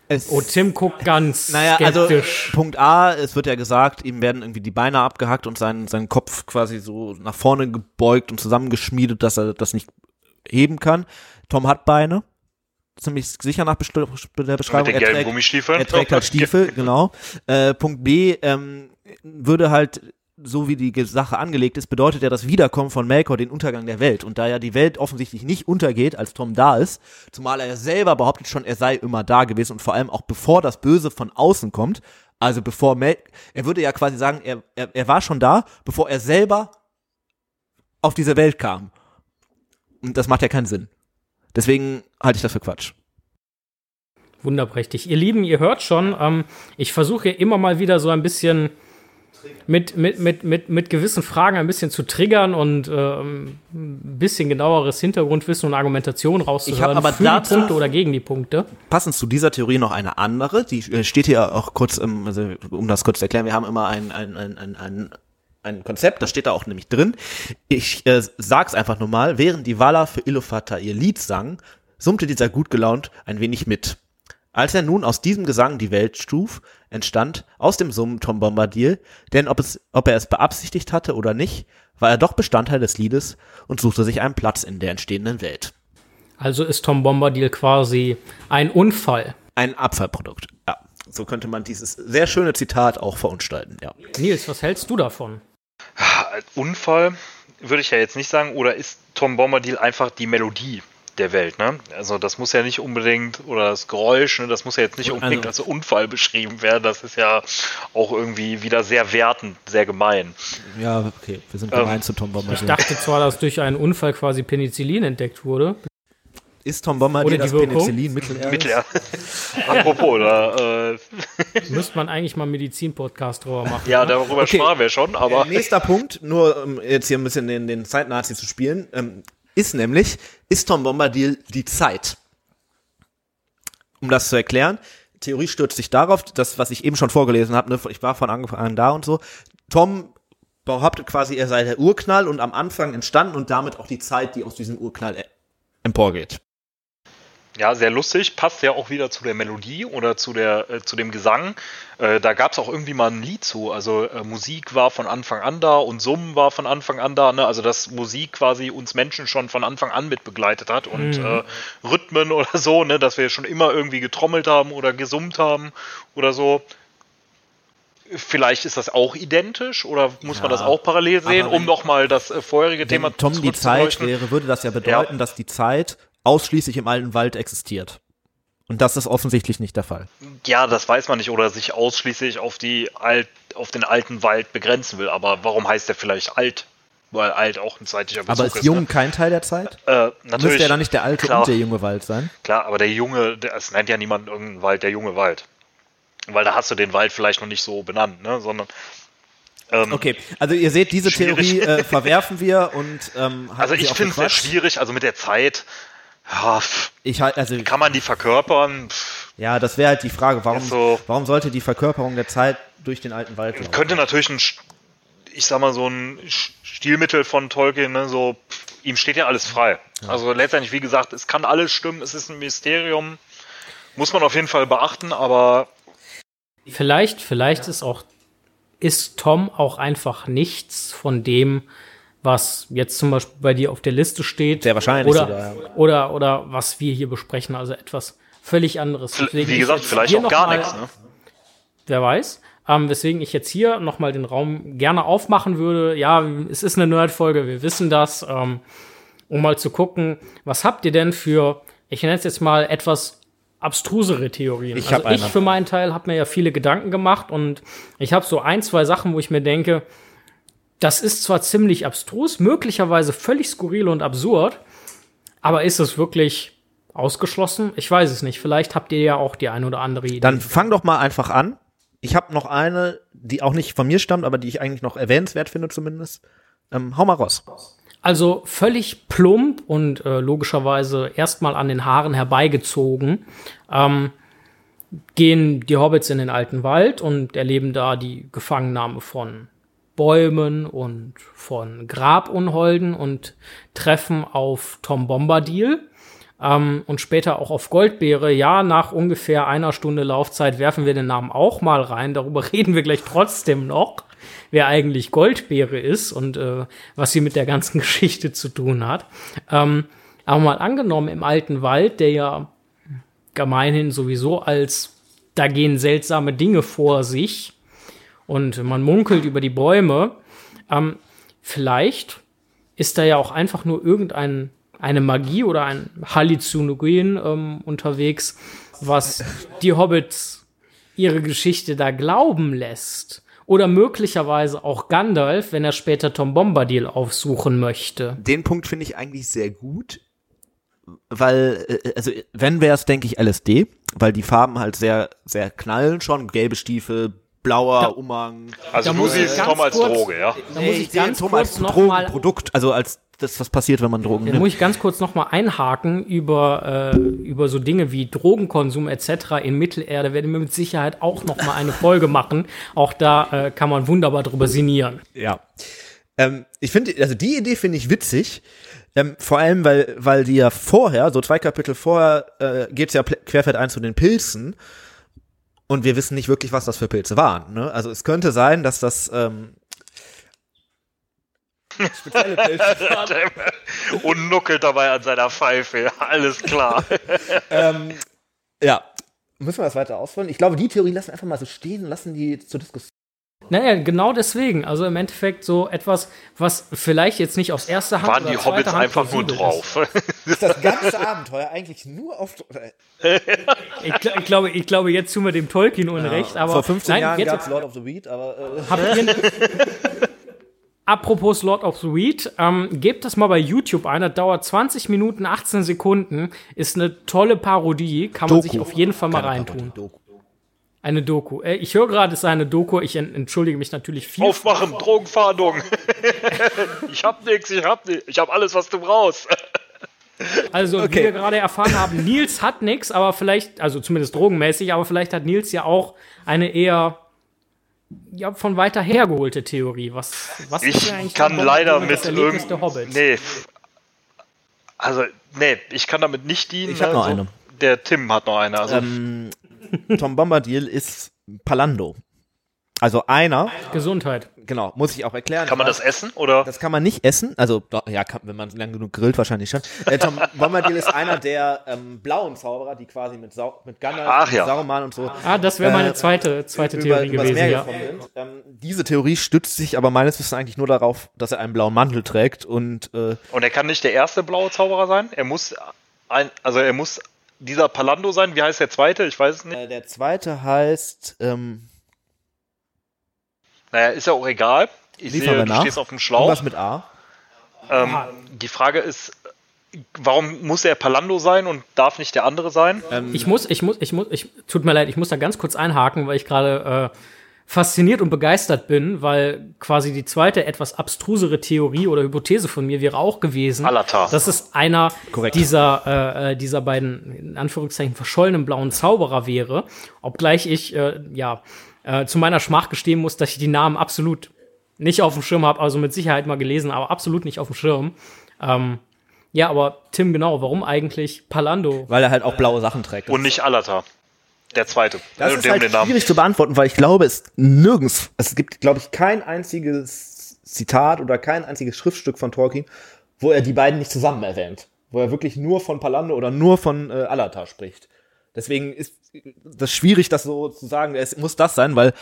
Es, Oh, Tim guckt ganz naja, also skeptisch. Punkt A, es wird ja gesagt, ihm werden irgendwie die Beine abgehackt und sein, sein Kopf quasi so nach vorne gebeugt und zusammengeschmiedet, dass er das nicht heben kann. Tom hat Beine. Ziemlich sicher nach Best- der Mit Beschreibung. den Er gelben trägt- Gummistiefeln. Er trägt halt Stiefel, genau. Äh, Punkt B, ähm, würde halt, so wie die Sache angelegt ist, bedeutet ja das Wiederkommen von Melkor den Untergang der Welt. Und da ja die Welt offensichtlich nicht untergeht, als Tom da ist, zumal er selber behauptet schon, er sei immer da gewesen und vor allem auch bevor das Böse von außen kommt, also bevor Mel er würde ja quasi sagen, er, er, er war schon da, bevor er selber auf diese Welt kam. Und das macht ja keinen Sinn. Deswegen halte ich das für Quatsch. Wunderprächtig. Ihr Lieben, ihr hört schon, ähm, ich versuche immer mal wieder so ein bisschen mit, mit, mit, mit, mit gewissen Fragen ein bisschen zu triggern und ähm, ein bisschen genaueres Hintergrundwissen und Argumentation rauszuhören Ich aber für die Punkte oder gegen die Punkte. passend zu dieser Theorie noch eine andere, die äh, steht hier auch kurz, im, also, um das kurz zu erklären, wir haben immer ein, ein, ein, ein, ein, ein Konzept, das steht da auch nämlich drin. Ich äh, sag's einfach nur mal, während die Valar für Ilúvatar ihr Lied sang, summte dieser gut gelaunt ein wenig mit. Als er nun aus diesem Gesang die Welt stuf, entstand aus dem Summen Tom Bombadil, denn ob, es, ob er es beabsichtigt hatte oder nicht, war er doch Bestandteil des Liedes und suchte sich einen Platz in der entstehenden Welt. Also ist Tom Bombadil quasi ein Unfall. Ein Abfallprodukt. Ja, so könnte man dieses sehr schöne Zitat auch verunstalten. Ja. Nils, was hältst du davon? Unfall würde ich ja jetzt nicht sagen, oder ist Tom Bombadil einfach die Melodie der Welt, ne? Also das muss ja nicht unbedingt, oder das Geräusch, ne, das muss ja jetzt nicht Also- unbedingt als Unfall beschrieben werden. Das ist ja auch irgendwie wieder sehr wertend, sehr gemein. ja, okay, wir sind Ähm, gemein zu Tom Ich Bombadil. dachte zwar, dass durch einen Unfall quasi Penicillin entdeckt wurde. Ist Tom Bombadil Oder die das Wirkung? Penicillin Mittelerde? Mit der, apropos, da, äh, Müsste man eigentlich mal einen Medizin-Podcast drüber machen. ja, ne? darüber Okay. sprachen wir schon, aber Äh, nächster Punkt, nur um jetzt hier ein bisschen den, den Zeitnazi zu spielen, ähm, ist nämlich, ist Tom Bombadil die Zeit? Um das zu erklären, Theorie stürzt sich darauf, das, was ich eben schon vorgelesen habe, ne, ich war von Anfang an da und so. Tom behauptet quasi, er sei der Urknall und am Anfang entstanden und damit auch die Zeit, die aus diesem Urknall e- emporgeht. Ja, sehr lustig. Passt ja auch wieder zu der Melodie oder zu, der, äh, zu dem Gesang. Äh, da gab es auch irgendwie mal ein Lied zu. Also äh, Musik war von Anfang an da und Summen war von Anfang an da. Ne? Also dass Musik quasi uns Menschen schon von Anfang an mit begleitet hat und äh, Rhythmen oder so, ne? dass wir schon immer irgendwie getrommelt haben oder gesummt haben oder so. vielleicht ist das auch identisch oder muss man das auch parallel sehen, um nochmal das äh, vorherige Wenn Thema Tom die Zeit wäre, würde das ja bedeuten, Ja. dass die Zeit ausschließlich im alten Wald existiert. Und das ist offensichtlich nicht der Fall. Ja, das weiß man nicht oder sich ausschließlich auf die alt, auf den alten Wald begrenzen will. Aber warum heißt der vielleicht alt? Weil alt auch ein zeitlicher Bezug Aber ist jung Ne? kein Teil der Zeit? Äh, natürlich. Müsste ja dann nicht der alte klar, und der junge Wald sein? Klar, aber der junge, der, es nennt ja niemand irgendeinen Wald der junge Wald. Weil da hast du den Wald vielleicht noch nicht so benannt, ne? Sondern ähm, Okay, also ihr seht, diese Schwierig. Theorie äh, verwerfen wir und ähm, also ich finde es sehr schwierig, also mit der Zeit, ja, pff, Ich halt, also kann man die verkörpern? Pff, ja, das wäre halt die Frage, warum, so- warum sollte die Verkörperung der Zeit durch den alten Wald laufen? könnte natürlich ein, ich sag mal, so ein Stilmittel von Tolkien, ne, so, pff, ihm steht ja alles frei. Also letztendlich, wie gesagt, es kann alles stimmen, es ist ein Mysterium, muss man auf jeden Fall beachten, aber Vielleicht, vielleicht ist auch, ist Tom auch einfach nichts von dem, was jetzt zum Beispiel bei dir auf der Liste steht. Sehr wahrscheinlich oder, sogar, ja. oder, oder was wir hier besprechen, also etwas völlig anderes. Deswegen wie gesagt, vielleicht auch noch gar nichts. Ne? Wer weiß. Ähm, weswegen ich jetzt hier nochmal den Raum gerne aufmachen würde. Ja, es ist eine Nerd-Folge, wir wissen das. Ähm, um mal zu gucken, was habt ihr denn für, ich nenne es jetzt mal etwas abstrusere Theorien. Ich also ich für meinen Teil habe mir ja viele Gedanken gemacht und ich habe so ein, zwei Sachen, wo ich mir denke, das ist zwar ziemlich abstrus, möglicherweise völlig skurril und absurd, aber ist es wirklich ausgeschlossen? Ich weiß es nicht. Vielleicht habt ihr ja auch die ein oder andere Idee. Dann fang doch mal einfach an. Ich habe noch eine, die auch nicht von mir stammt, aber die ich eigentlich noch erwähnenswert finde zumindest. Ähm, hau mal raus. Also völlig plump und äh, logischerweise erstmal an den Haaren herbeigezogen, ähm, gehen die Hobbits in den alten Wald und erleben da die Gefangennahme von Bäumen und von Grabunholden und treffen auf Tom Bombadil ähm, und später auch auf Goldbeere. Ja, nach ungefähr einer Stunde Laufzeit werfen wir den Namen auch mal rein. Darüber reden wir gleich trotzdem noch, wer eigentlich Goldbeere ist und äh, was sie mit der ganzen Geschichte zu tun hat. Ähm, aber mal angenommen, im alten Wald, der ja gemeinhin sowieso als da gehen seltsame Dinge vor sich und man munkelt über die Bäume. Ähm, vielleicht ist da ja auch einfach nur irgendein eine Magie oder ein Halluzinogen ähm, unterwegs, was die Hobbits ihre Geschichte da glauben lässt. Oder möglicherweise auch Gandalf, wenn er später Tom Bombadil aufsuchen möchte. Den Punkt finde ich eigentlich sehr gut, weil, äh, also wenn wäre es, denke ich, LSD, weil die Farben halt sehr, sehr knallen schon, gelbe Stiefel, blauer Da- Umhang. Also Da du muss ich siehst ganz Tom als kurz- Droge, ja? Da muss ich sehe ganz Tom kurz als noch mal Drogenprodukt, also als das, was passiert, wenn man Drogen Da nimmt. muss ich ganz kurz noch mal einhaken über, äh, über so Dinge wie Drogenkonsum etc. in Mittelerde. Werden wir mit Sicherheit auch noch mal eine Folge machen. Auch da äh, kann man wunderbar drüber sinnieren. Ja. Ähm, ich finde, also die Idee finde ich witzig. Ähm, vor allem, weil, weil die ja vorher, so zwei Kapitel vorher, äh, geht's ja pl- querfeld ein zu den Pilzen. Und wir wissen nicht wirklich, was das für Pilze waren. Ne? Also es könnte sein, dass das ähm, spezielle Pilze waren. Und nuckelt dabei an seiner Pfeife, alles klar. ähm, ja. Müssen wir das weiter ausführen? Ich glaube, die Theorie lassen wir einfach mal so stehen und lassen die zur Diskussion. Naja, genau deswegen. Also im Endeffekt so etwas, was vielleicht jetzt nicht aus erster Hand Waren oder die Hobbits Hand einfach nur drauf. Ist das ganze Abenteuer eigentlich nur auf. Ist. Ich, gl- ich, glaube, ich glaube, jetzt tun wir dem Tolkien unrecht. aber Vor 15 nein, Jahren jetzt, gab's Lord of the Weed, aber. Äh, Habt ihr Apropos Lord of the Weed, ähm, gebt das mal bei YouTube ein. Das dauert 20 Minuten, 18 Sekunden. Ist eine tolle Parodie. Kann man Doku. sich auf jeden Fall mal Keine reintun. Parodie. Eine Doku. Äh, ich höre gerade, es sei eine Doku. Ich en entschuldige mich natürlich viel. Aufmachen, Drogenfahndung. ich hab nix, ich hab nix. Ich hab alles, was du brauchst. Also, wie Okay. wir gerade erfahren haben, Nils hat nichts, aber vielleicht, also zumindest drogenmäßig, aber vielleicht hat Nils ja auch eine eher ja, von weiter her geholte Theorie. Was, was ist Ich denn eigentlich kann leider mit irgendeinem. Hobbits? Nee. Also, nee, ich kann damit nicht dienen. Ich hab noch also, eine. Der Tim hat noch eine. Also, Ähm, Tom Bombadil ist Palando. Also einer, Gesundheit. genau, muss ich auch erklären. Kann man das essen oder? Das kann man nicht essen. Also, ja, kann, wenn man lang genug grillt, wahrscheinlich schon. Äh, Tom Bombadil ist einer der ähm, blauen Zauberer, die quasi mit, Sau mit Gandalf, Ach, ja. Saruman und so Ah, das wäre meine Äh, zweite, zweite über- Theorie übers gewesen, Meer ja. Ähm, diese Theorie stützt sich aber meines Wissens eigentlich nur darauf, dass er einen blauen Mantel trägt und äh, Und er kann nicht der erste blaue Zauberer sein. Er muss ein, also er muss dieser Palando sein. Wie heißt der zweite? Ich weiß es nicht. äh, der zweite heißt ähm, Naja, ist ja auch egal. Ich sehe, du nach. stehst auf dem Schlauch. irgendwas mit A. Ähm, die Frage ist, warum muss er Palando sein und darf nicht der andere sein? Ähm, Ich muss, ich muss, ich muss, ich, tut mir leid, ich muss da ganz kurz einhaken, weil ich gerade äh, fasziniert und begeistert bin, weil quasi die zweite etwas abstrusere Theorie oder Hypothese von mir wäre auch gewesen, Alatar. dass es einer Korrekt. dieser äh, äh, dieser beiden in Anführungszeichen verschollenen blauen Zauberer wäre, obgleich ich äh, ja äh, zu meiner Schmach gestehen muss, dass ich die Namen absolut nicht auf dem Schirm habe, also mit Sicherheit mal gelesen, aber absolut nicht auf dem Schirm. Ähm, ja, aber Tim, genau, warum eigentlich Palando? weil er halt auch blaue Sachen trägt. Und nicht Alatar. Der zweite. Das Äh, ist halt den Namen. schwierig zu beantworten, weil ich glaube, es nirgends, es gibt, glaube ich, kein einziges Zitat oder kein einziges Schriftstück von Tolkien, wo er die beiden nicht zusammen erwähnt. Wo er wirklich nur von Palando oder nur von äh, Alatar spricht. Deswegen ist das schwierig, das so zu sagen, es muss das sein, weil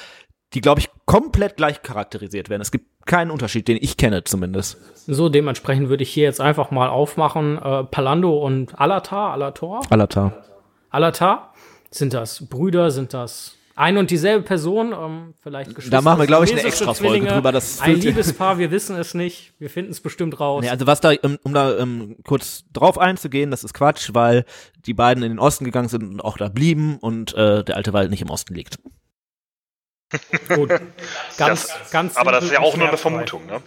die, glaube ich, komplett gleich charakterisiert werden. Es gibt keinen Unterschied, den ich kenne zumindest. So, dementsprechend würde ich hier jetzt einfach mal aufmachen, äh, Palando und Alatar, Alator, Alatar. Alatar. Sind das Brüder, sind das ein und dieselbe Person? Ähm, vielleicht Geschwister, Da machen wir, glaube ich, eine Extra-Folge Zwillinge, drüber, das ein Liebespaar, wir wissen es nicht. Wir finden es bestimmt raus. Nee, also was da, um, um da um, kurz drauf einzugehen, das ist Quatsch, weil die beiden in den Osten gegangen sind und auch da blieben und äh, der alte Wald nicht im Osten liegt. Gut. Ganz, Das- ganz Aber das ist ja auch nur eine. Vermutung, ne?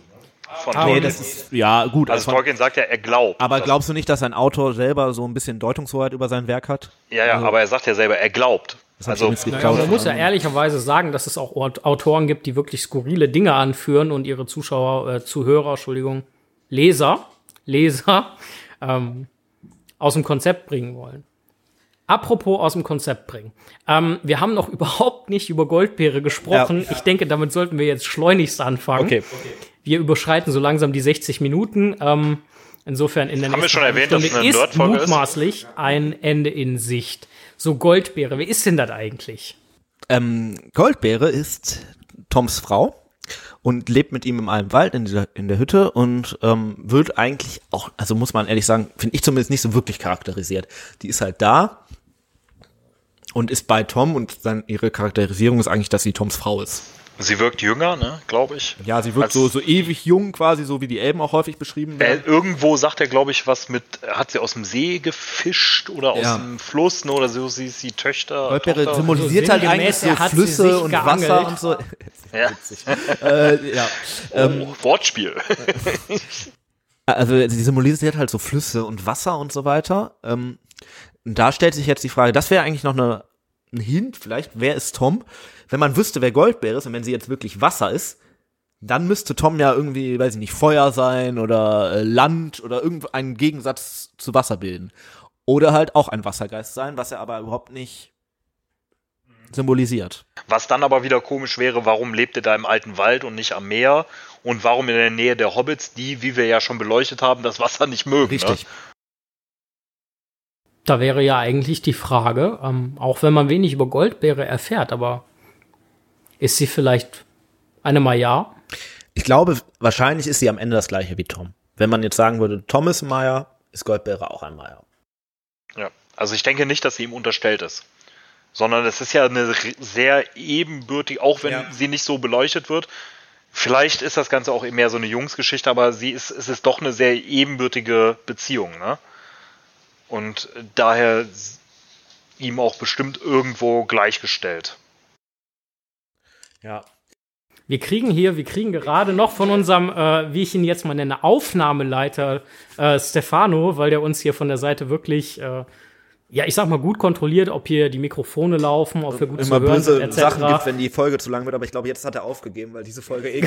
Von Ah, Tolkien. nee, ist, ja, gut. also also, Tolkien sagt ja, er glaubt. aber glaubst du nicht, dass ein Autor selber so ein bisschen Deutungshoheit über sein Werk hat? Ja, ja, aber er sagt ja selber, er glaubt. Das Also, Ja, man muss ja ehrlicherweise sagen, dass es auch Aut- Autoren gibt, die wirklich skurrile Dinge anführen und ihre Zuschauer, äh, Zuhörer, Entschuldigung, Leser, Leser ähm, aus dem Konzept bringen wollen. Apropos aus dem Konzept bringen. Ähm, wir haben noch überhaupt nicht über Goldbeere gesprochen. Ich denke, damit sollten wir jetzt schleunigst anfangen. Okay. Wir überschreiten so langsam die 60 Minuten. Ähm, insofern in der Haben wir nächsten schon erwähnt, dass es Stunde eine ist Nerd-Folge ist? mutmaßlich ein Ende in Sicht. So Goldbeere, wer ist denn das eigentlich? Ähm, Goldbeere ist Toms Frau und lebt mit ihm in einem Wald in, dieser, in der Hütte und ähm, wird eigentlich auch, also muss man ehrlich sagen, finde ich zumindest nicht so wirklich charakterisiert. Die ist halt da und ist bei Tom und dann ihre Charakterisierung ist eigentlich, dass sie Toms Frau ist. Sie wirkt jünger, ne, glaube ich. Ja, sie wirkt Als- so, so ewig jung quasi, so wie die Elben auch häufig beschrieben Äh, werden. irgendwo sagt er, glaube ich, was mit, hat sie aus dem See gefischt oder aus Ja. dem Fluss, ne, oder so, sie ist die Töchter. Goldbeere Tochter. symbolisiert So halt eigentlich so Flüsse und geangelt. Wasser und so. Ja. äh, ja. Oh, Wortspiel. Also sie symbolisiert halt so Flüsse und Wasser und so weiter. Ähm, und da stellt sich jetzt die Frage, das wäre eigentlich noch eine, ein Hint, vielleicht, wer ist Tom? Wenn man wüsste, wer Goldbeer ist und wenn sie jetzt wirklich Wasser ist, dann müsste Tom ja irgendwie, weiß ich nicht, Feuer sein oder äh, Land oder irgendeinen Gegensatz zu Wasser bilden. Oder halt auch ein Wassergeist sein, was er aber überhaupt nicht symbolisiert. Was dann aber wieder komisch wäre, warum lebt er da im alten Wald und nicht am Meer? Und warum in der Nähe der Hobbits, die, wie wir ja schon beleuchtet haben, das Wasser nicht mögen? Richtig. Ne? Da wäre ja eigentlich die Frage, ähm, auch wenn man wenig über Goldbeere erfährt, aber ist sie vielleicht eine Maya? Ich glaube, wahrscheinlich ist sie am Ende das gleiche wie Tom. Wenn man jetzt sagen würde, Tom ist ein Meier, ist Goldbeere auch ein Meier. Ja. Also ich denke nicht, dass sie ihm unterstellt ist. Sondern es ist ja eine sehr ebenbürtig, auch wenn Ja. sie nicht so beleuchtet wird. Vielleicht ist das Ganze auch mehr so eine Jungsgeschichte, aber sie ist, es ist doch eine sehr ebenbürtige Beziehung, ne? Und daher ihm auch bestimmt irgendwo gleichgestellt. Ja. Wir kriegen hier, wir kriegen gerade noch von unserem, äh, wie ich ihn jetzt mal nenne, Aufnahmeleiter äh, Stefano, weil der uns hier von der Seite wirklich, äh, ja, ich sag mal, gut kontrolliert, ob hier die Mikrofone laufen, ob wir gut Immer zu hören böse sind, etc. Sachen gibt, wenn die Folge zu lang wird, aber ich glaube, jetzt hat er aufgegeben, weil diese Folge eh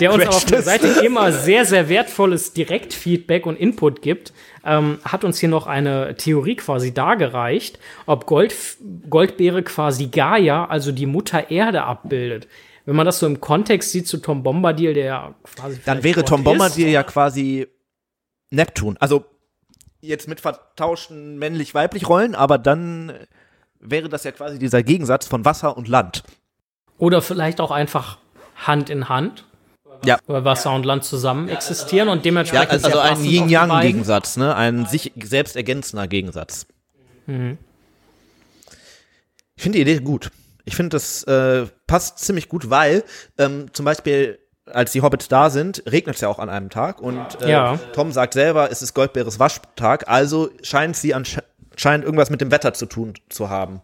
der uns auf der. Seite immer sehr, sehr wertvolles Direktfeedback und Input gibt, ähm, hat uns hier noch eine Theorie quasi dargereicht, ob Gold, Goldbeere quasi Gaia, also die Mutter Erde, abbildet. wenn man das so im Kontext sieht zu Tom Bombadil, der ja quasi. Dann wäre Tom Bombadil ist. ja quasi Neptun. Also jetzt mit vertauschten männlich-weiblich Rollen, aber dann wäre das ja quasi dieser Gegensatz von Wasser und Land. Oder vielleicht auch einfach Hand in Hand. Ja. Weil Wasser und Land zusammen existieren und dementsprechend. also sehr ein. Yin-Yang-Gegensatz, ne? Ein sich selbst ergänzender Gegensatz. Ich finde die Idee gut. Ich finde, das äh, passt ziemlich gut, weil ähm, zum Beispiel, als die Hobbits da sind, regnet es ja auch an einem Tag und äh, Ja. Tom sagt selber, es ist Goldbeeres Waschtag, also scheint sie anscheinend irgendwas mit dem Wetter zu tun zu haben.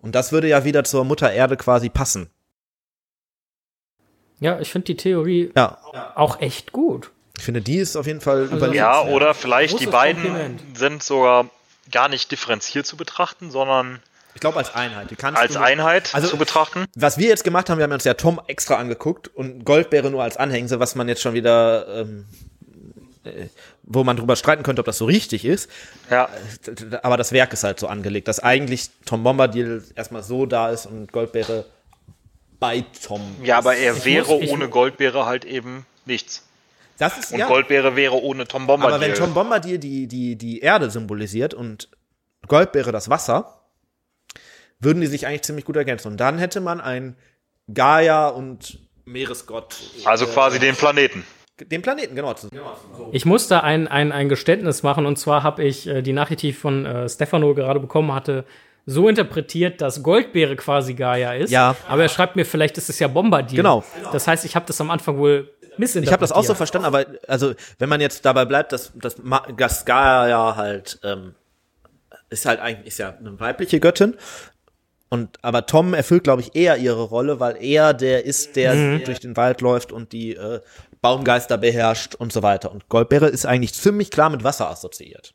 Und das würde ja wieder zur Mutter Erde quasi passen. Ja, ich finde die Theorie Ja, auch echt gut. ich finde, die ist auf jeden Fall überlebenswert. Ja, oder vielleicht die beiden Kompliment. sind sogar gar nicht differenziert zu betrachten, sondern Ich glaube als Einheit. Als du, Einheit Also- zu betrachten. Was wir jetzt gemacht haben, wir haben uns ja Tom extra angeguckt und Goldbeere nur als Anhängsel, was man jetzt schon wieder, ähm, äh, wo man drüber streiten könnte, ob das so richtig ist. Ja, Aber das Werk ist halt so angelegt, dass eigentlich Tom Bombadil erstmal so da ist und Goldbeere bei Tom. ja aber er Ich wäre muss- ohne Goldbeere halt eben nichts. Das ist Und ja. Goldbeere wäre ohne Tom Bombadil. aber wenn Tom Bombadil die, die, die Erde symbolisiert und Goldbeere das Wasser, würden die sich eigentlich ziemlich gut ergänzen. Und dann hätte man ein Gaia und Meeresgott. also äh, quasi den Planeten. Den Planeten, genau. Ich musste ein, ein, ein Geständnis machen und zwar habe ich äh, die Nachricht, die ich von äh, Stefano gerade bekommen hatte, so interpretiert, dass Goldbeere quasi Gaia ist. Ja. Aber er schreibt mir, vielleicht ist es ja Bombadil. Genau. Das heißt, ich habe das am Anfang wohl missinterpretiert. Ich habe das auch so verstanden, aber also wenn man jetzt dabei bleibt, dass dass, dass Gaia halt ähm, ist halt eigentlich ist ja eine weibliche Göttin und aber Tom erfüllt glaube ich eher ihre Rolle, weil er der ist, der durch den Wald läuft und die äh, Baumgeister beherrscht und so weiter. Und Goldbeere ist eigentlich ziemlich klar mit Wasser assoziiert.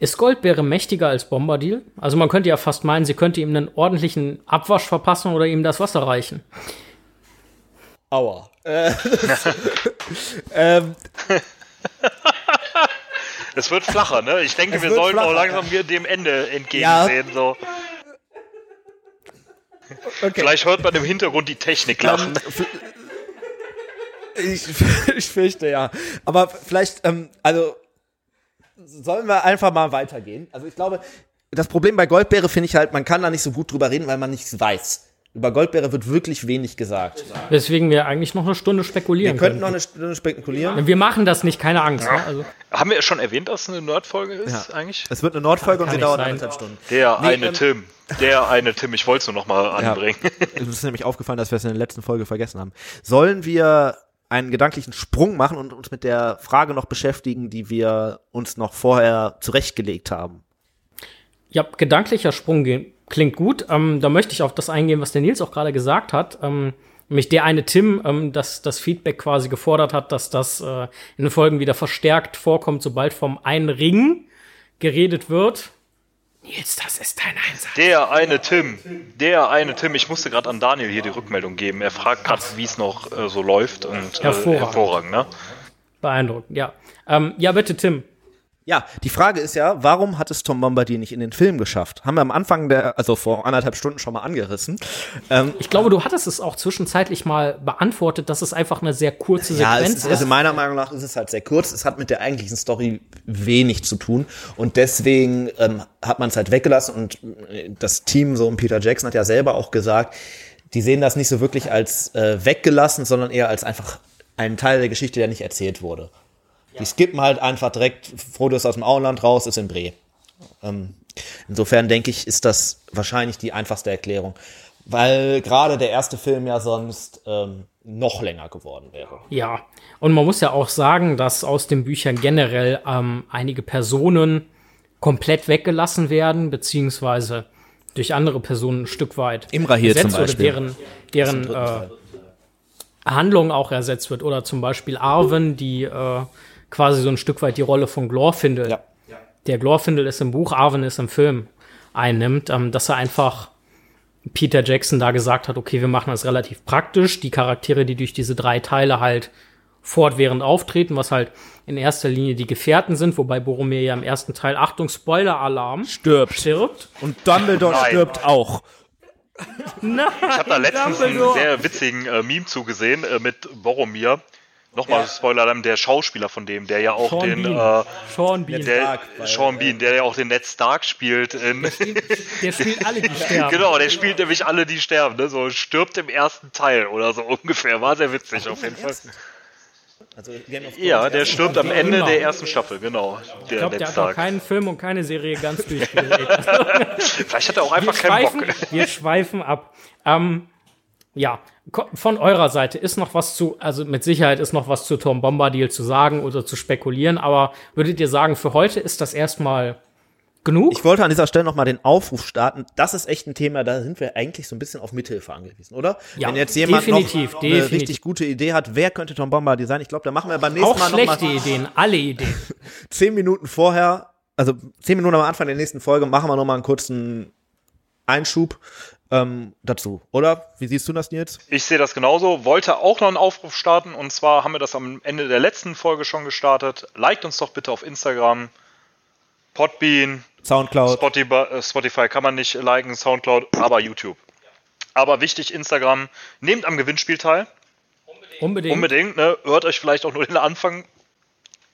Ist Goldbeere mächtiger als Bombadil? Also man könnte ja fast meinen, sie könnte ihm einen ordentlichen Abwasch verpassen oder ihm das Wasser reichen. Aua. Äh, ähm, Es wird flacher, ne? Ich denke, Es wir sollten auch flacher, langsam hier dem Ende entgegensehen. So. okay. Vielleicht hört man im Hintergrund die Technik lachen. Ich, ich fürchte ja. Aber vielleicht, ähm, also sollen wir einfach mal weitergehen. Also ich glaube, das Problem bei Goldbeere finde ich halt, man kann da nicht so gut drüber reden, weil man nichts weiß. Über Goldbeere wird wirklich wenig gesagt. Weswegen wir eigentlich noch eine Stunde Wir spekulieren könnten noch können. eine Stunde spekulieren. Wir machen das nicht, keine Angst. Ne? Also, Haben wir schon erwähnt, dass es eine Nerdfolge ist Ja. eigentlich? Es wird eine Nordfolge und sie dauert sein. anderthalb Stunden. Der Nee, eine ähm, Tim. Der eine Tim. Ich wollte es nur noch mal anbringen. Es ist nämlich aufgefallen, dass wir es in der letzten Folge vergessen haben. Sollen wir einen gedanklichen Sprung machen und uns mit der Frage noch beschäftigen, die wir uns noch vorher zurechtgelegt haben? ja, gedanklicher Sprung ge- klingt gut. Ähm, da möchte ich auf das eingehen, was der Nils auch gerade gesagt hat. Ähm, nämlich der eine Tim, ähm, das, das Feedback quasi gefordert hat, dass das äh, in den Folgen wieder verstärkt vorkommt, sobald vom einen Ring geredet wird. Nils, das ist dein Einsatz. Der eine Tim. Der eine Tim. Ich musste gerade an Daniel hier die Rückmeldung geben. Er fragt gerade, wie es noch äh, so läuft. Und, äh, Hervorragend. hervorragend ne? Beeindruckend, ja. Ähm, ja, bitte, Tim. Ja, die Frage ist ja, warum hat es Tom Bombadil nicht in den Film geschafft? Haben wir am Anfang der, also vor anderthalb Stunden schon mal angerissen. Ähm, Ich glaube, du hattest es auch zwischenzeitlich mal beantwortet, dass es einfach eine sehr kurze ja, es Sequenz ist, ist. also meiner Meinung nach ist es halt sehr kurz. Es hat mit der eigentlichen Story wenig zu tun und deswegen ähm, hat man es halt weggelassen und äh, das Team so und Peter Jackson hat ja selber auch gesagt, die sehen das nicht so wirklich als äh, weggelassen, sondern eher als einfach einen Teil der Geschichte, der nicht erzählt wurde. Die skippen halt einfach direkt, Frodo ist aus dem Auenland raus, ist in Bre. Ähm, insofern denke ich, ist das wahrscheinlich die einfachste Erklärung. Weil gerade der erste Film ja sonst ähm, noch länger geworden wäre. Ja, und man muss ja auch sagen, dass aus den Büchern generell ähm, einige Personen komplett weggelassen werden, beziehungsweise durch andere Personen ein Stück weit Imra hier ersetzt zum Beispiel. Oder deren, deren äh, Handlung auch ersetzt wird. Oder zum Beispiel Arwen, die äh, quasi so ein Stück weit die Rolle von Glorfindel, Ja. der Glorfindel ist im Buch, Arwen ist im Film, einnimmt, ähm, dass er einfach Peter Jackson da gesagt hat, okay, wir machen das relativ praktisch. Die Charaktere, die durch diese drei Teile halt fortwährend auftreten, was halt in erster Linie die Gefährten sind, wobei Boromir ja im ersten Teil, Achtung, Spoiler-Alarm, Stirbt. stirbt. Und Dumbledore Nein. stirbt auch. Nein, Ich habe da letztens einen Dumbledore. sehr witzigen äh, Meme zugesehen äh, mit Boromir. Nochmal Spoiler, dann der Schauspieler von dem, der ja auch Sean den Bean. äh, Sean Bean. der, Stark, Sean Bean, der ja auch den Ned Stark spielt. In, Der spielt alle, die sterben. genau, der spielt nämlich alle, die sterben. Ne? So stirbt im ersten Teil oder so ungefähr. War sehr witzig auf jeden Fall. Also Ja, der stirbt am Ende immer. der ersten Staffel, genau. Ich Der glaube, der hat noch keinen Film und keine Serie ganz durchgedreht. Vielleicht hat er auch wir, einfach keinen schweifen, Bock. wir schweifen ab. Ähm, ja, von eurer Seite ist noch was zu, also mit Sicherheit ist noch was zu Tom Bombadil zu sagen oder zu spekulieren, aber würdet ihr sagen, für heute ist das erstmal genug? Ich wollte an dieser Stelle nochmal den Aufruf starten. Das ist echt ein Thema, da sind wir eigentlich so ein bisschen auf Mithilfe angewiesen, oder? Ja, Wenn jetzt jemand definitiv, noch eine definitiv. richtig gute Idee hat, wer könnte Tom Bombadil sein? Ich glaube, da machen wir beim nächsten Auch Mal schlechte nochmal Ideen, alle Ideen. zehn Minuten vorher, also zehn Minuten am Anfang der nächsten Folge, machen wir nochmal einen kurzen Einschub ähm, dazu, oder? Wie siehst du das, Nils? Ich sehe das genauso. Wollte auch noch einen Aufruf starten und zwar haben wir das am Ende der letzten Folge schon gestartet. Liked uns doch bitte auf Instagram, Podbean, Soundcloud. Spotify, äh, Spotify kann man nicht liken, Soundcloud, aber YouTube. Aber wichtig, Instagram, nehmt am Gewinnspiel teil. Unbedingt. Unbedingt, ne? Hört euch vielleicht auch nur den Anfang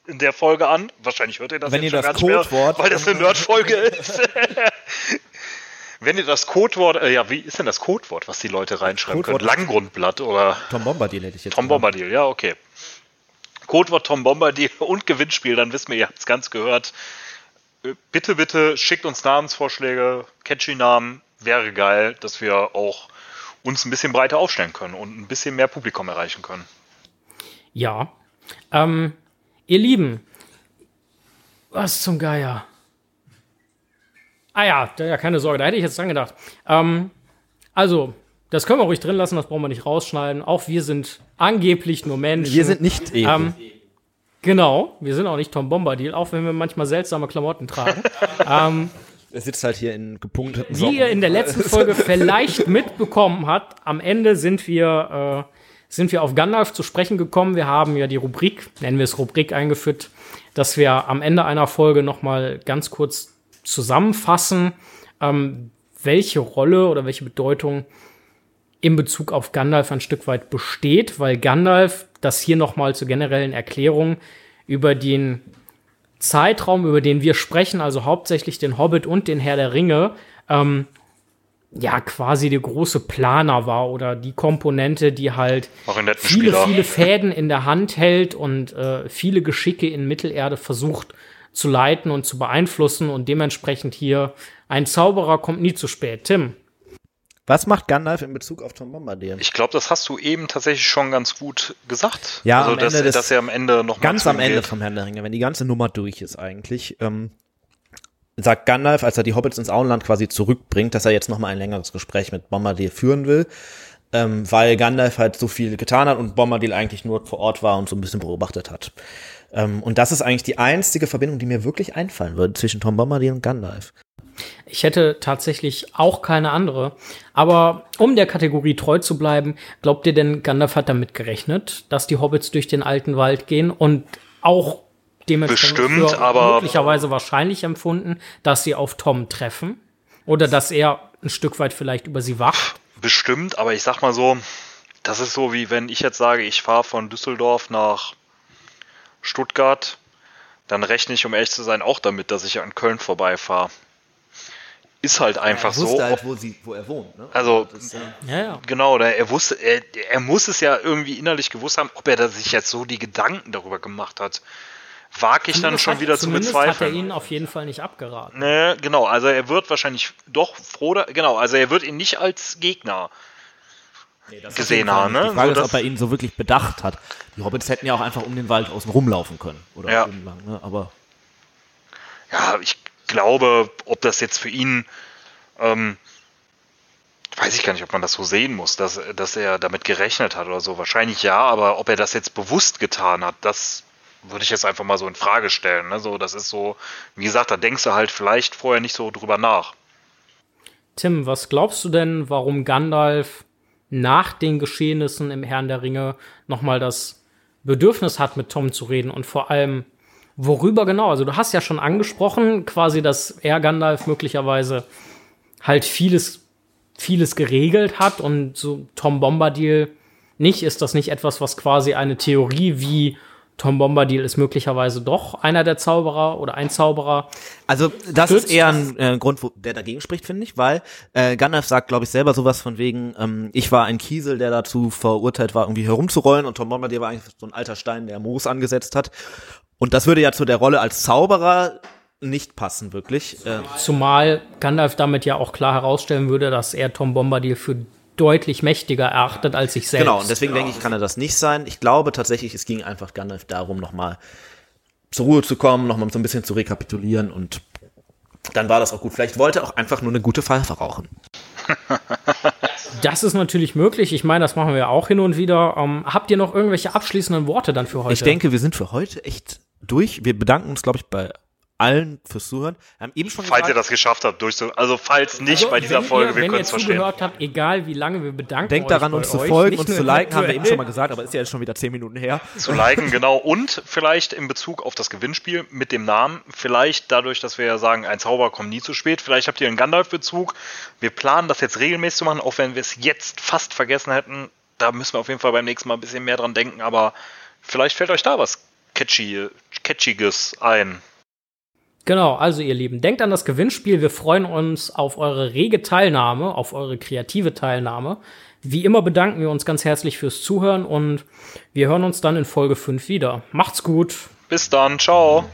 in der Folge an. Wahrscheinlich hört ihr das Wenn jetzt ihr schon das gar nicht Codewort- mehr, weil das eine Nerd-Folge ist. Wenn ihr das Codewort, äh, ja, wie ist denn das Codewort, was die Leute reinschreiben Codewort können? Langgrundblatt oder Tom Bombadil hätte ich jetzt. Tom genannt. Bombadil, ja, okay. Codewort Tom Bombadil und Gewinnspiel, dann wissen wir, ihr habt es ganz gehört. Äh, Bitte, bitte schickt uns Namensvorschläge, catchy Namen, wäre geil, dass wir auch uns ein bisschen breiter aufstellen können und ein bisschen mehr Publikum erreichen können. Ja. Ähm, ihr Lieben, was zum Geier? Ah ja, da, ja, keine Sorge, da hätte ich jetzt dran gedacht. Ähm, also, das können wir ruhig drin lassen, das brauchen wir nicht rausschneiden. Auch wir sind angeblich nur Menschen. Wir sind nicht Ekel. Ähm, genau, wir sind auch nicht Tom Bombadil, auch wenn wir manchmal seltsame Klamotten tragen. ähm, er sitzt halt hier in gepunkteten wie ihr in der letzten Folge vielleicht mitbekommen habt, am Ende sind wir, äh, sind wir auf Gandalf zu sprechen gekommen. Wir haben ja die Rubrik, nennen wir es Rubrik, eingeführt, dass wir am Ende einer Folge noch mal ganz kurz zusammenfassen, ähm, welche Rolle oder welche Bedeutung in Bezug auf Gandalf ein Stück weit besteht, weil Gandalf, das hier noch mal zur generellen Erklärung über den Zeitraum, über den wir sprechen, also hauptsächlich den Hobbit und den Herr der Ringe, ähm, ja, quasi der große Planer war oder die Komponente, die halt viele, viele Fäden in der Hand hält und äh, viele Geschicke in Mittelerde versucht zu leiten und zu beeinflussen und dementsprechend hier ein Zauberer kommt nie zu spät. Tim, Was macht Gandalf in Bezug auf Tom Bombadil? Ich glaube, das hast du eben tatsächlich schon ganz gut gesagt. Ja, also, am dass, Ende des- dass er am Ende noch mal Ganz am Ende geht. vom Herrn der Ringe, wenn die ganze Nummer durch ist eigentlich, ähm, sagt Gandalf, als er die Hobbits ins Auenland quasi zurückbringt, dass er jetzt nochmal ein längeres Gespräch mit Bombadil führen will, ähm, weil Gandalf halt so viel getan hat und Bombadil eigentlich nur vor Ort war und so ein bisschen beobachtet hat. Ähm, und das ist eigentlich die einzige Verbindung, die mir wirklich einfallen würde zwischen Tom Bombadil und Gandalf. Ich hätte tatsächlich auch keine andere. Aber um der Kategorie treu zu bleiben, glaubt ihr denn, Gandalf hat damit gerechnet, dass die Hobbits durch den alten Wald gehen und auch dementsprechend Bestimmt, für aber- möglicherweise wahrscheinlich empfunden, dass sie auf Tom treffen? Oder dass er ein Stück weit vielleicht über sie wacht? Bestimmt, aber ich sag mal so, das ist so wie wenn ich jetzt sage, ich fahre von Düsseldorf nach Stuttgart, dann rechne ich, um ehrlich zu sein, auch damit, dass ich an Köln vorbeifahre. Ist halt einfach so. halt, wo, sie, wo er wohnt. Ne? Also, Ja, ja. genau, er wusste, er, er muss es ja irgendwie innerlich gewusst haben, ob er da sich jetzt so die Gedanken darüber gemacht hat. Wage ich dann schon wieder zu zumindest hat er bezweifeln. ihnen auf jeden Fall nicht abgeraten. Ne, genau, also er wird wahrscheinlich doch froh, da, genau, also er wird ihn nicht als Gegner gesehen haben. Ne? Die Frage So, ist, ob er ihn so wirklich bedacht hat. Die Hobbits hätten ja auch einfach um den Wald außen rumlaufen können. Oder Ja. entlang, ne? Aber ja, ich glaube, ob das jetzt für ihn, ähm, weiß ich gar nicht, ob man das so sehen muss, dass, dass er damit gerechnet hat oder so. Wahrscheinlich ja, aber ob er das jetzt bewusst getan hat, das würde ich jetzt einfach mal so in Frage stellen. Ne? So, das ist so, wie gesagt, da denkst du halt vielleicht vorher nicht so drüber nach. Tim, was glaubst du denn, warum Gandalf nach den Geschehnissen im Herrn der Ringe nochmal das Bedürfnis hat, mit Tom zu reden und vor allem, worüber genau? Also du hast ja schon angesprochen, quasi, dass er Gandalf möglicherweise halt vieles vieles geregelt hat und so Tom Bombadil nicht. Ist das nicht etwas, was quasi eine Theorie wie Tom Bombadil ist möglicherweise doch einer der Zauberer oder ein Zauberer. Also das stützt. ist eher ein äh, Grund, wo, der dagegen spricht, finde ich, weil äh, Gandalf sagt, glaube ich, selber sowas von wegen, ähm, ich war ein Kiesel, der dazu verurteilt war, irgendwie herumzurollen und Tom Bombadil war eigentlich so ein alter Stein, der Moos angesetzt hat. Und das würde ja zu der Rolle als Zauberer nicht passen, wirklich. Äh. Zumal Gandalf damit ja auch klar herausstellen würde, dass er Tom Bombadil für deutlich mächtiger erachtet als sich selbst. Genau, und deswegen denke ich, kann er das nicht sein. Ich glaube tatsächlich, es ging einfach Gandalf darum, nochmal zur Ruhe zu kommen, nochmal so ein bisschen zu rekapitulieren und dann war das auch gut. Vielleicht wollte er auch einfach nur eine gute Pfeife rauchen. Das ist natürlich möglich. Ich meine, das machen wir auch hin und wieder. Ähm, habt ihr noch irgendwelche abschließenden Worte dann für heute? Ich denke, wir sind für heute echt durch. Wir bedanken uns, glaube ich, bei allen fürs Zuhören. Wir haben eben schon falls gesagt, ihr das geschafft habt, durchzu also falls nicht also, bei dieser Folge, ihr, wir können es verstehen. Wenn ihr zugehört habt, egal wie lange wir bedanken Denkt daran, uns zu folgen und zu liken, haben wir eben schon mal gesagt, aber ist ja jetzt schon wieder zehn Minuten her. Zu liken, genau. Und vielleicht in Bezug auf das Gewinnspiel mit dem Namen, vielleicht dadurch, dass wir ja sagen, ein Zauber kommt nie zu spät, vielleicht habt ihr einen Gandalf-Bezug. Wir planen das jetzt regelmäßig zu machen, auch wenn wir es jetzt fast vergessen hätten. Da müssen wir auf jeden Fall beim nächsten Mal ein bisschen mehr dran denken, aber vielleicht fällt euch da was Catchy, Catchiges ein. Genau, also ihr Lieben, denkt an das Gewinnspiel. Wir freuen uns auf eure rege Teilnahme, auf eure kreative Teilnahme. Wie immer bedanken wir uns ganz herzlich fürs Zuhören und wir hören uns dann in Folge 5 wieder. Macht's gut. Bis dann, ciao.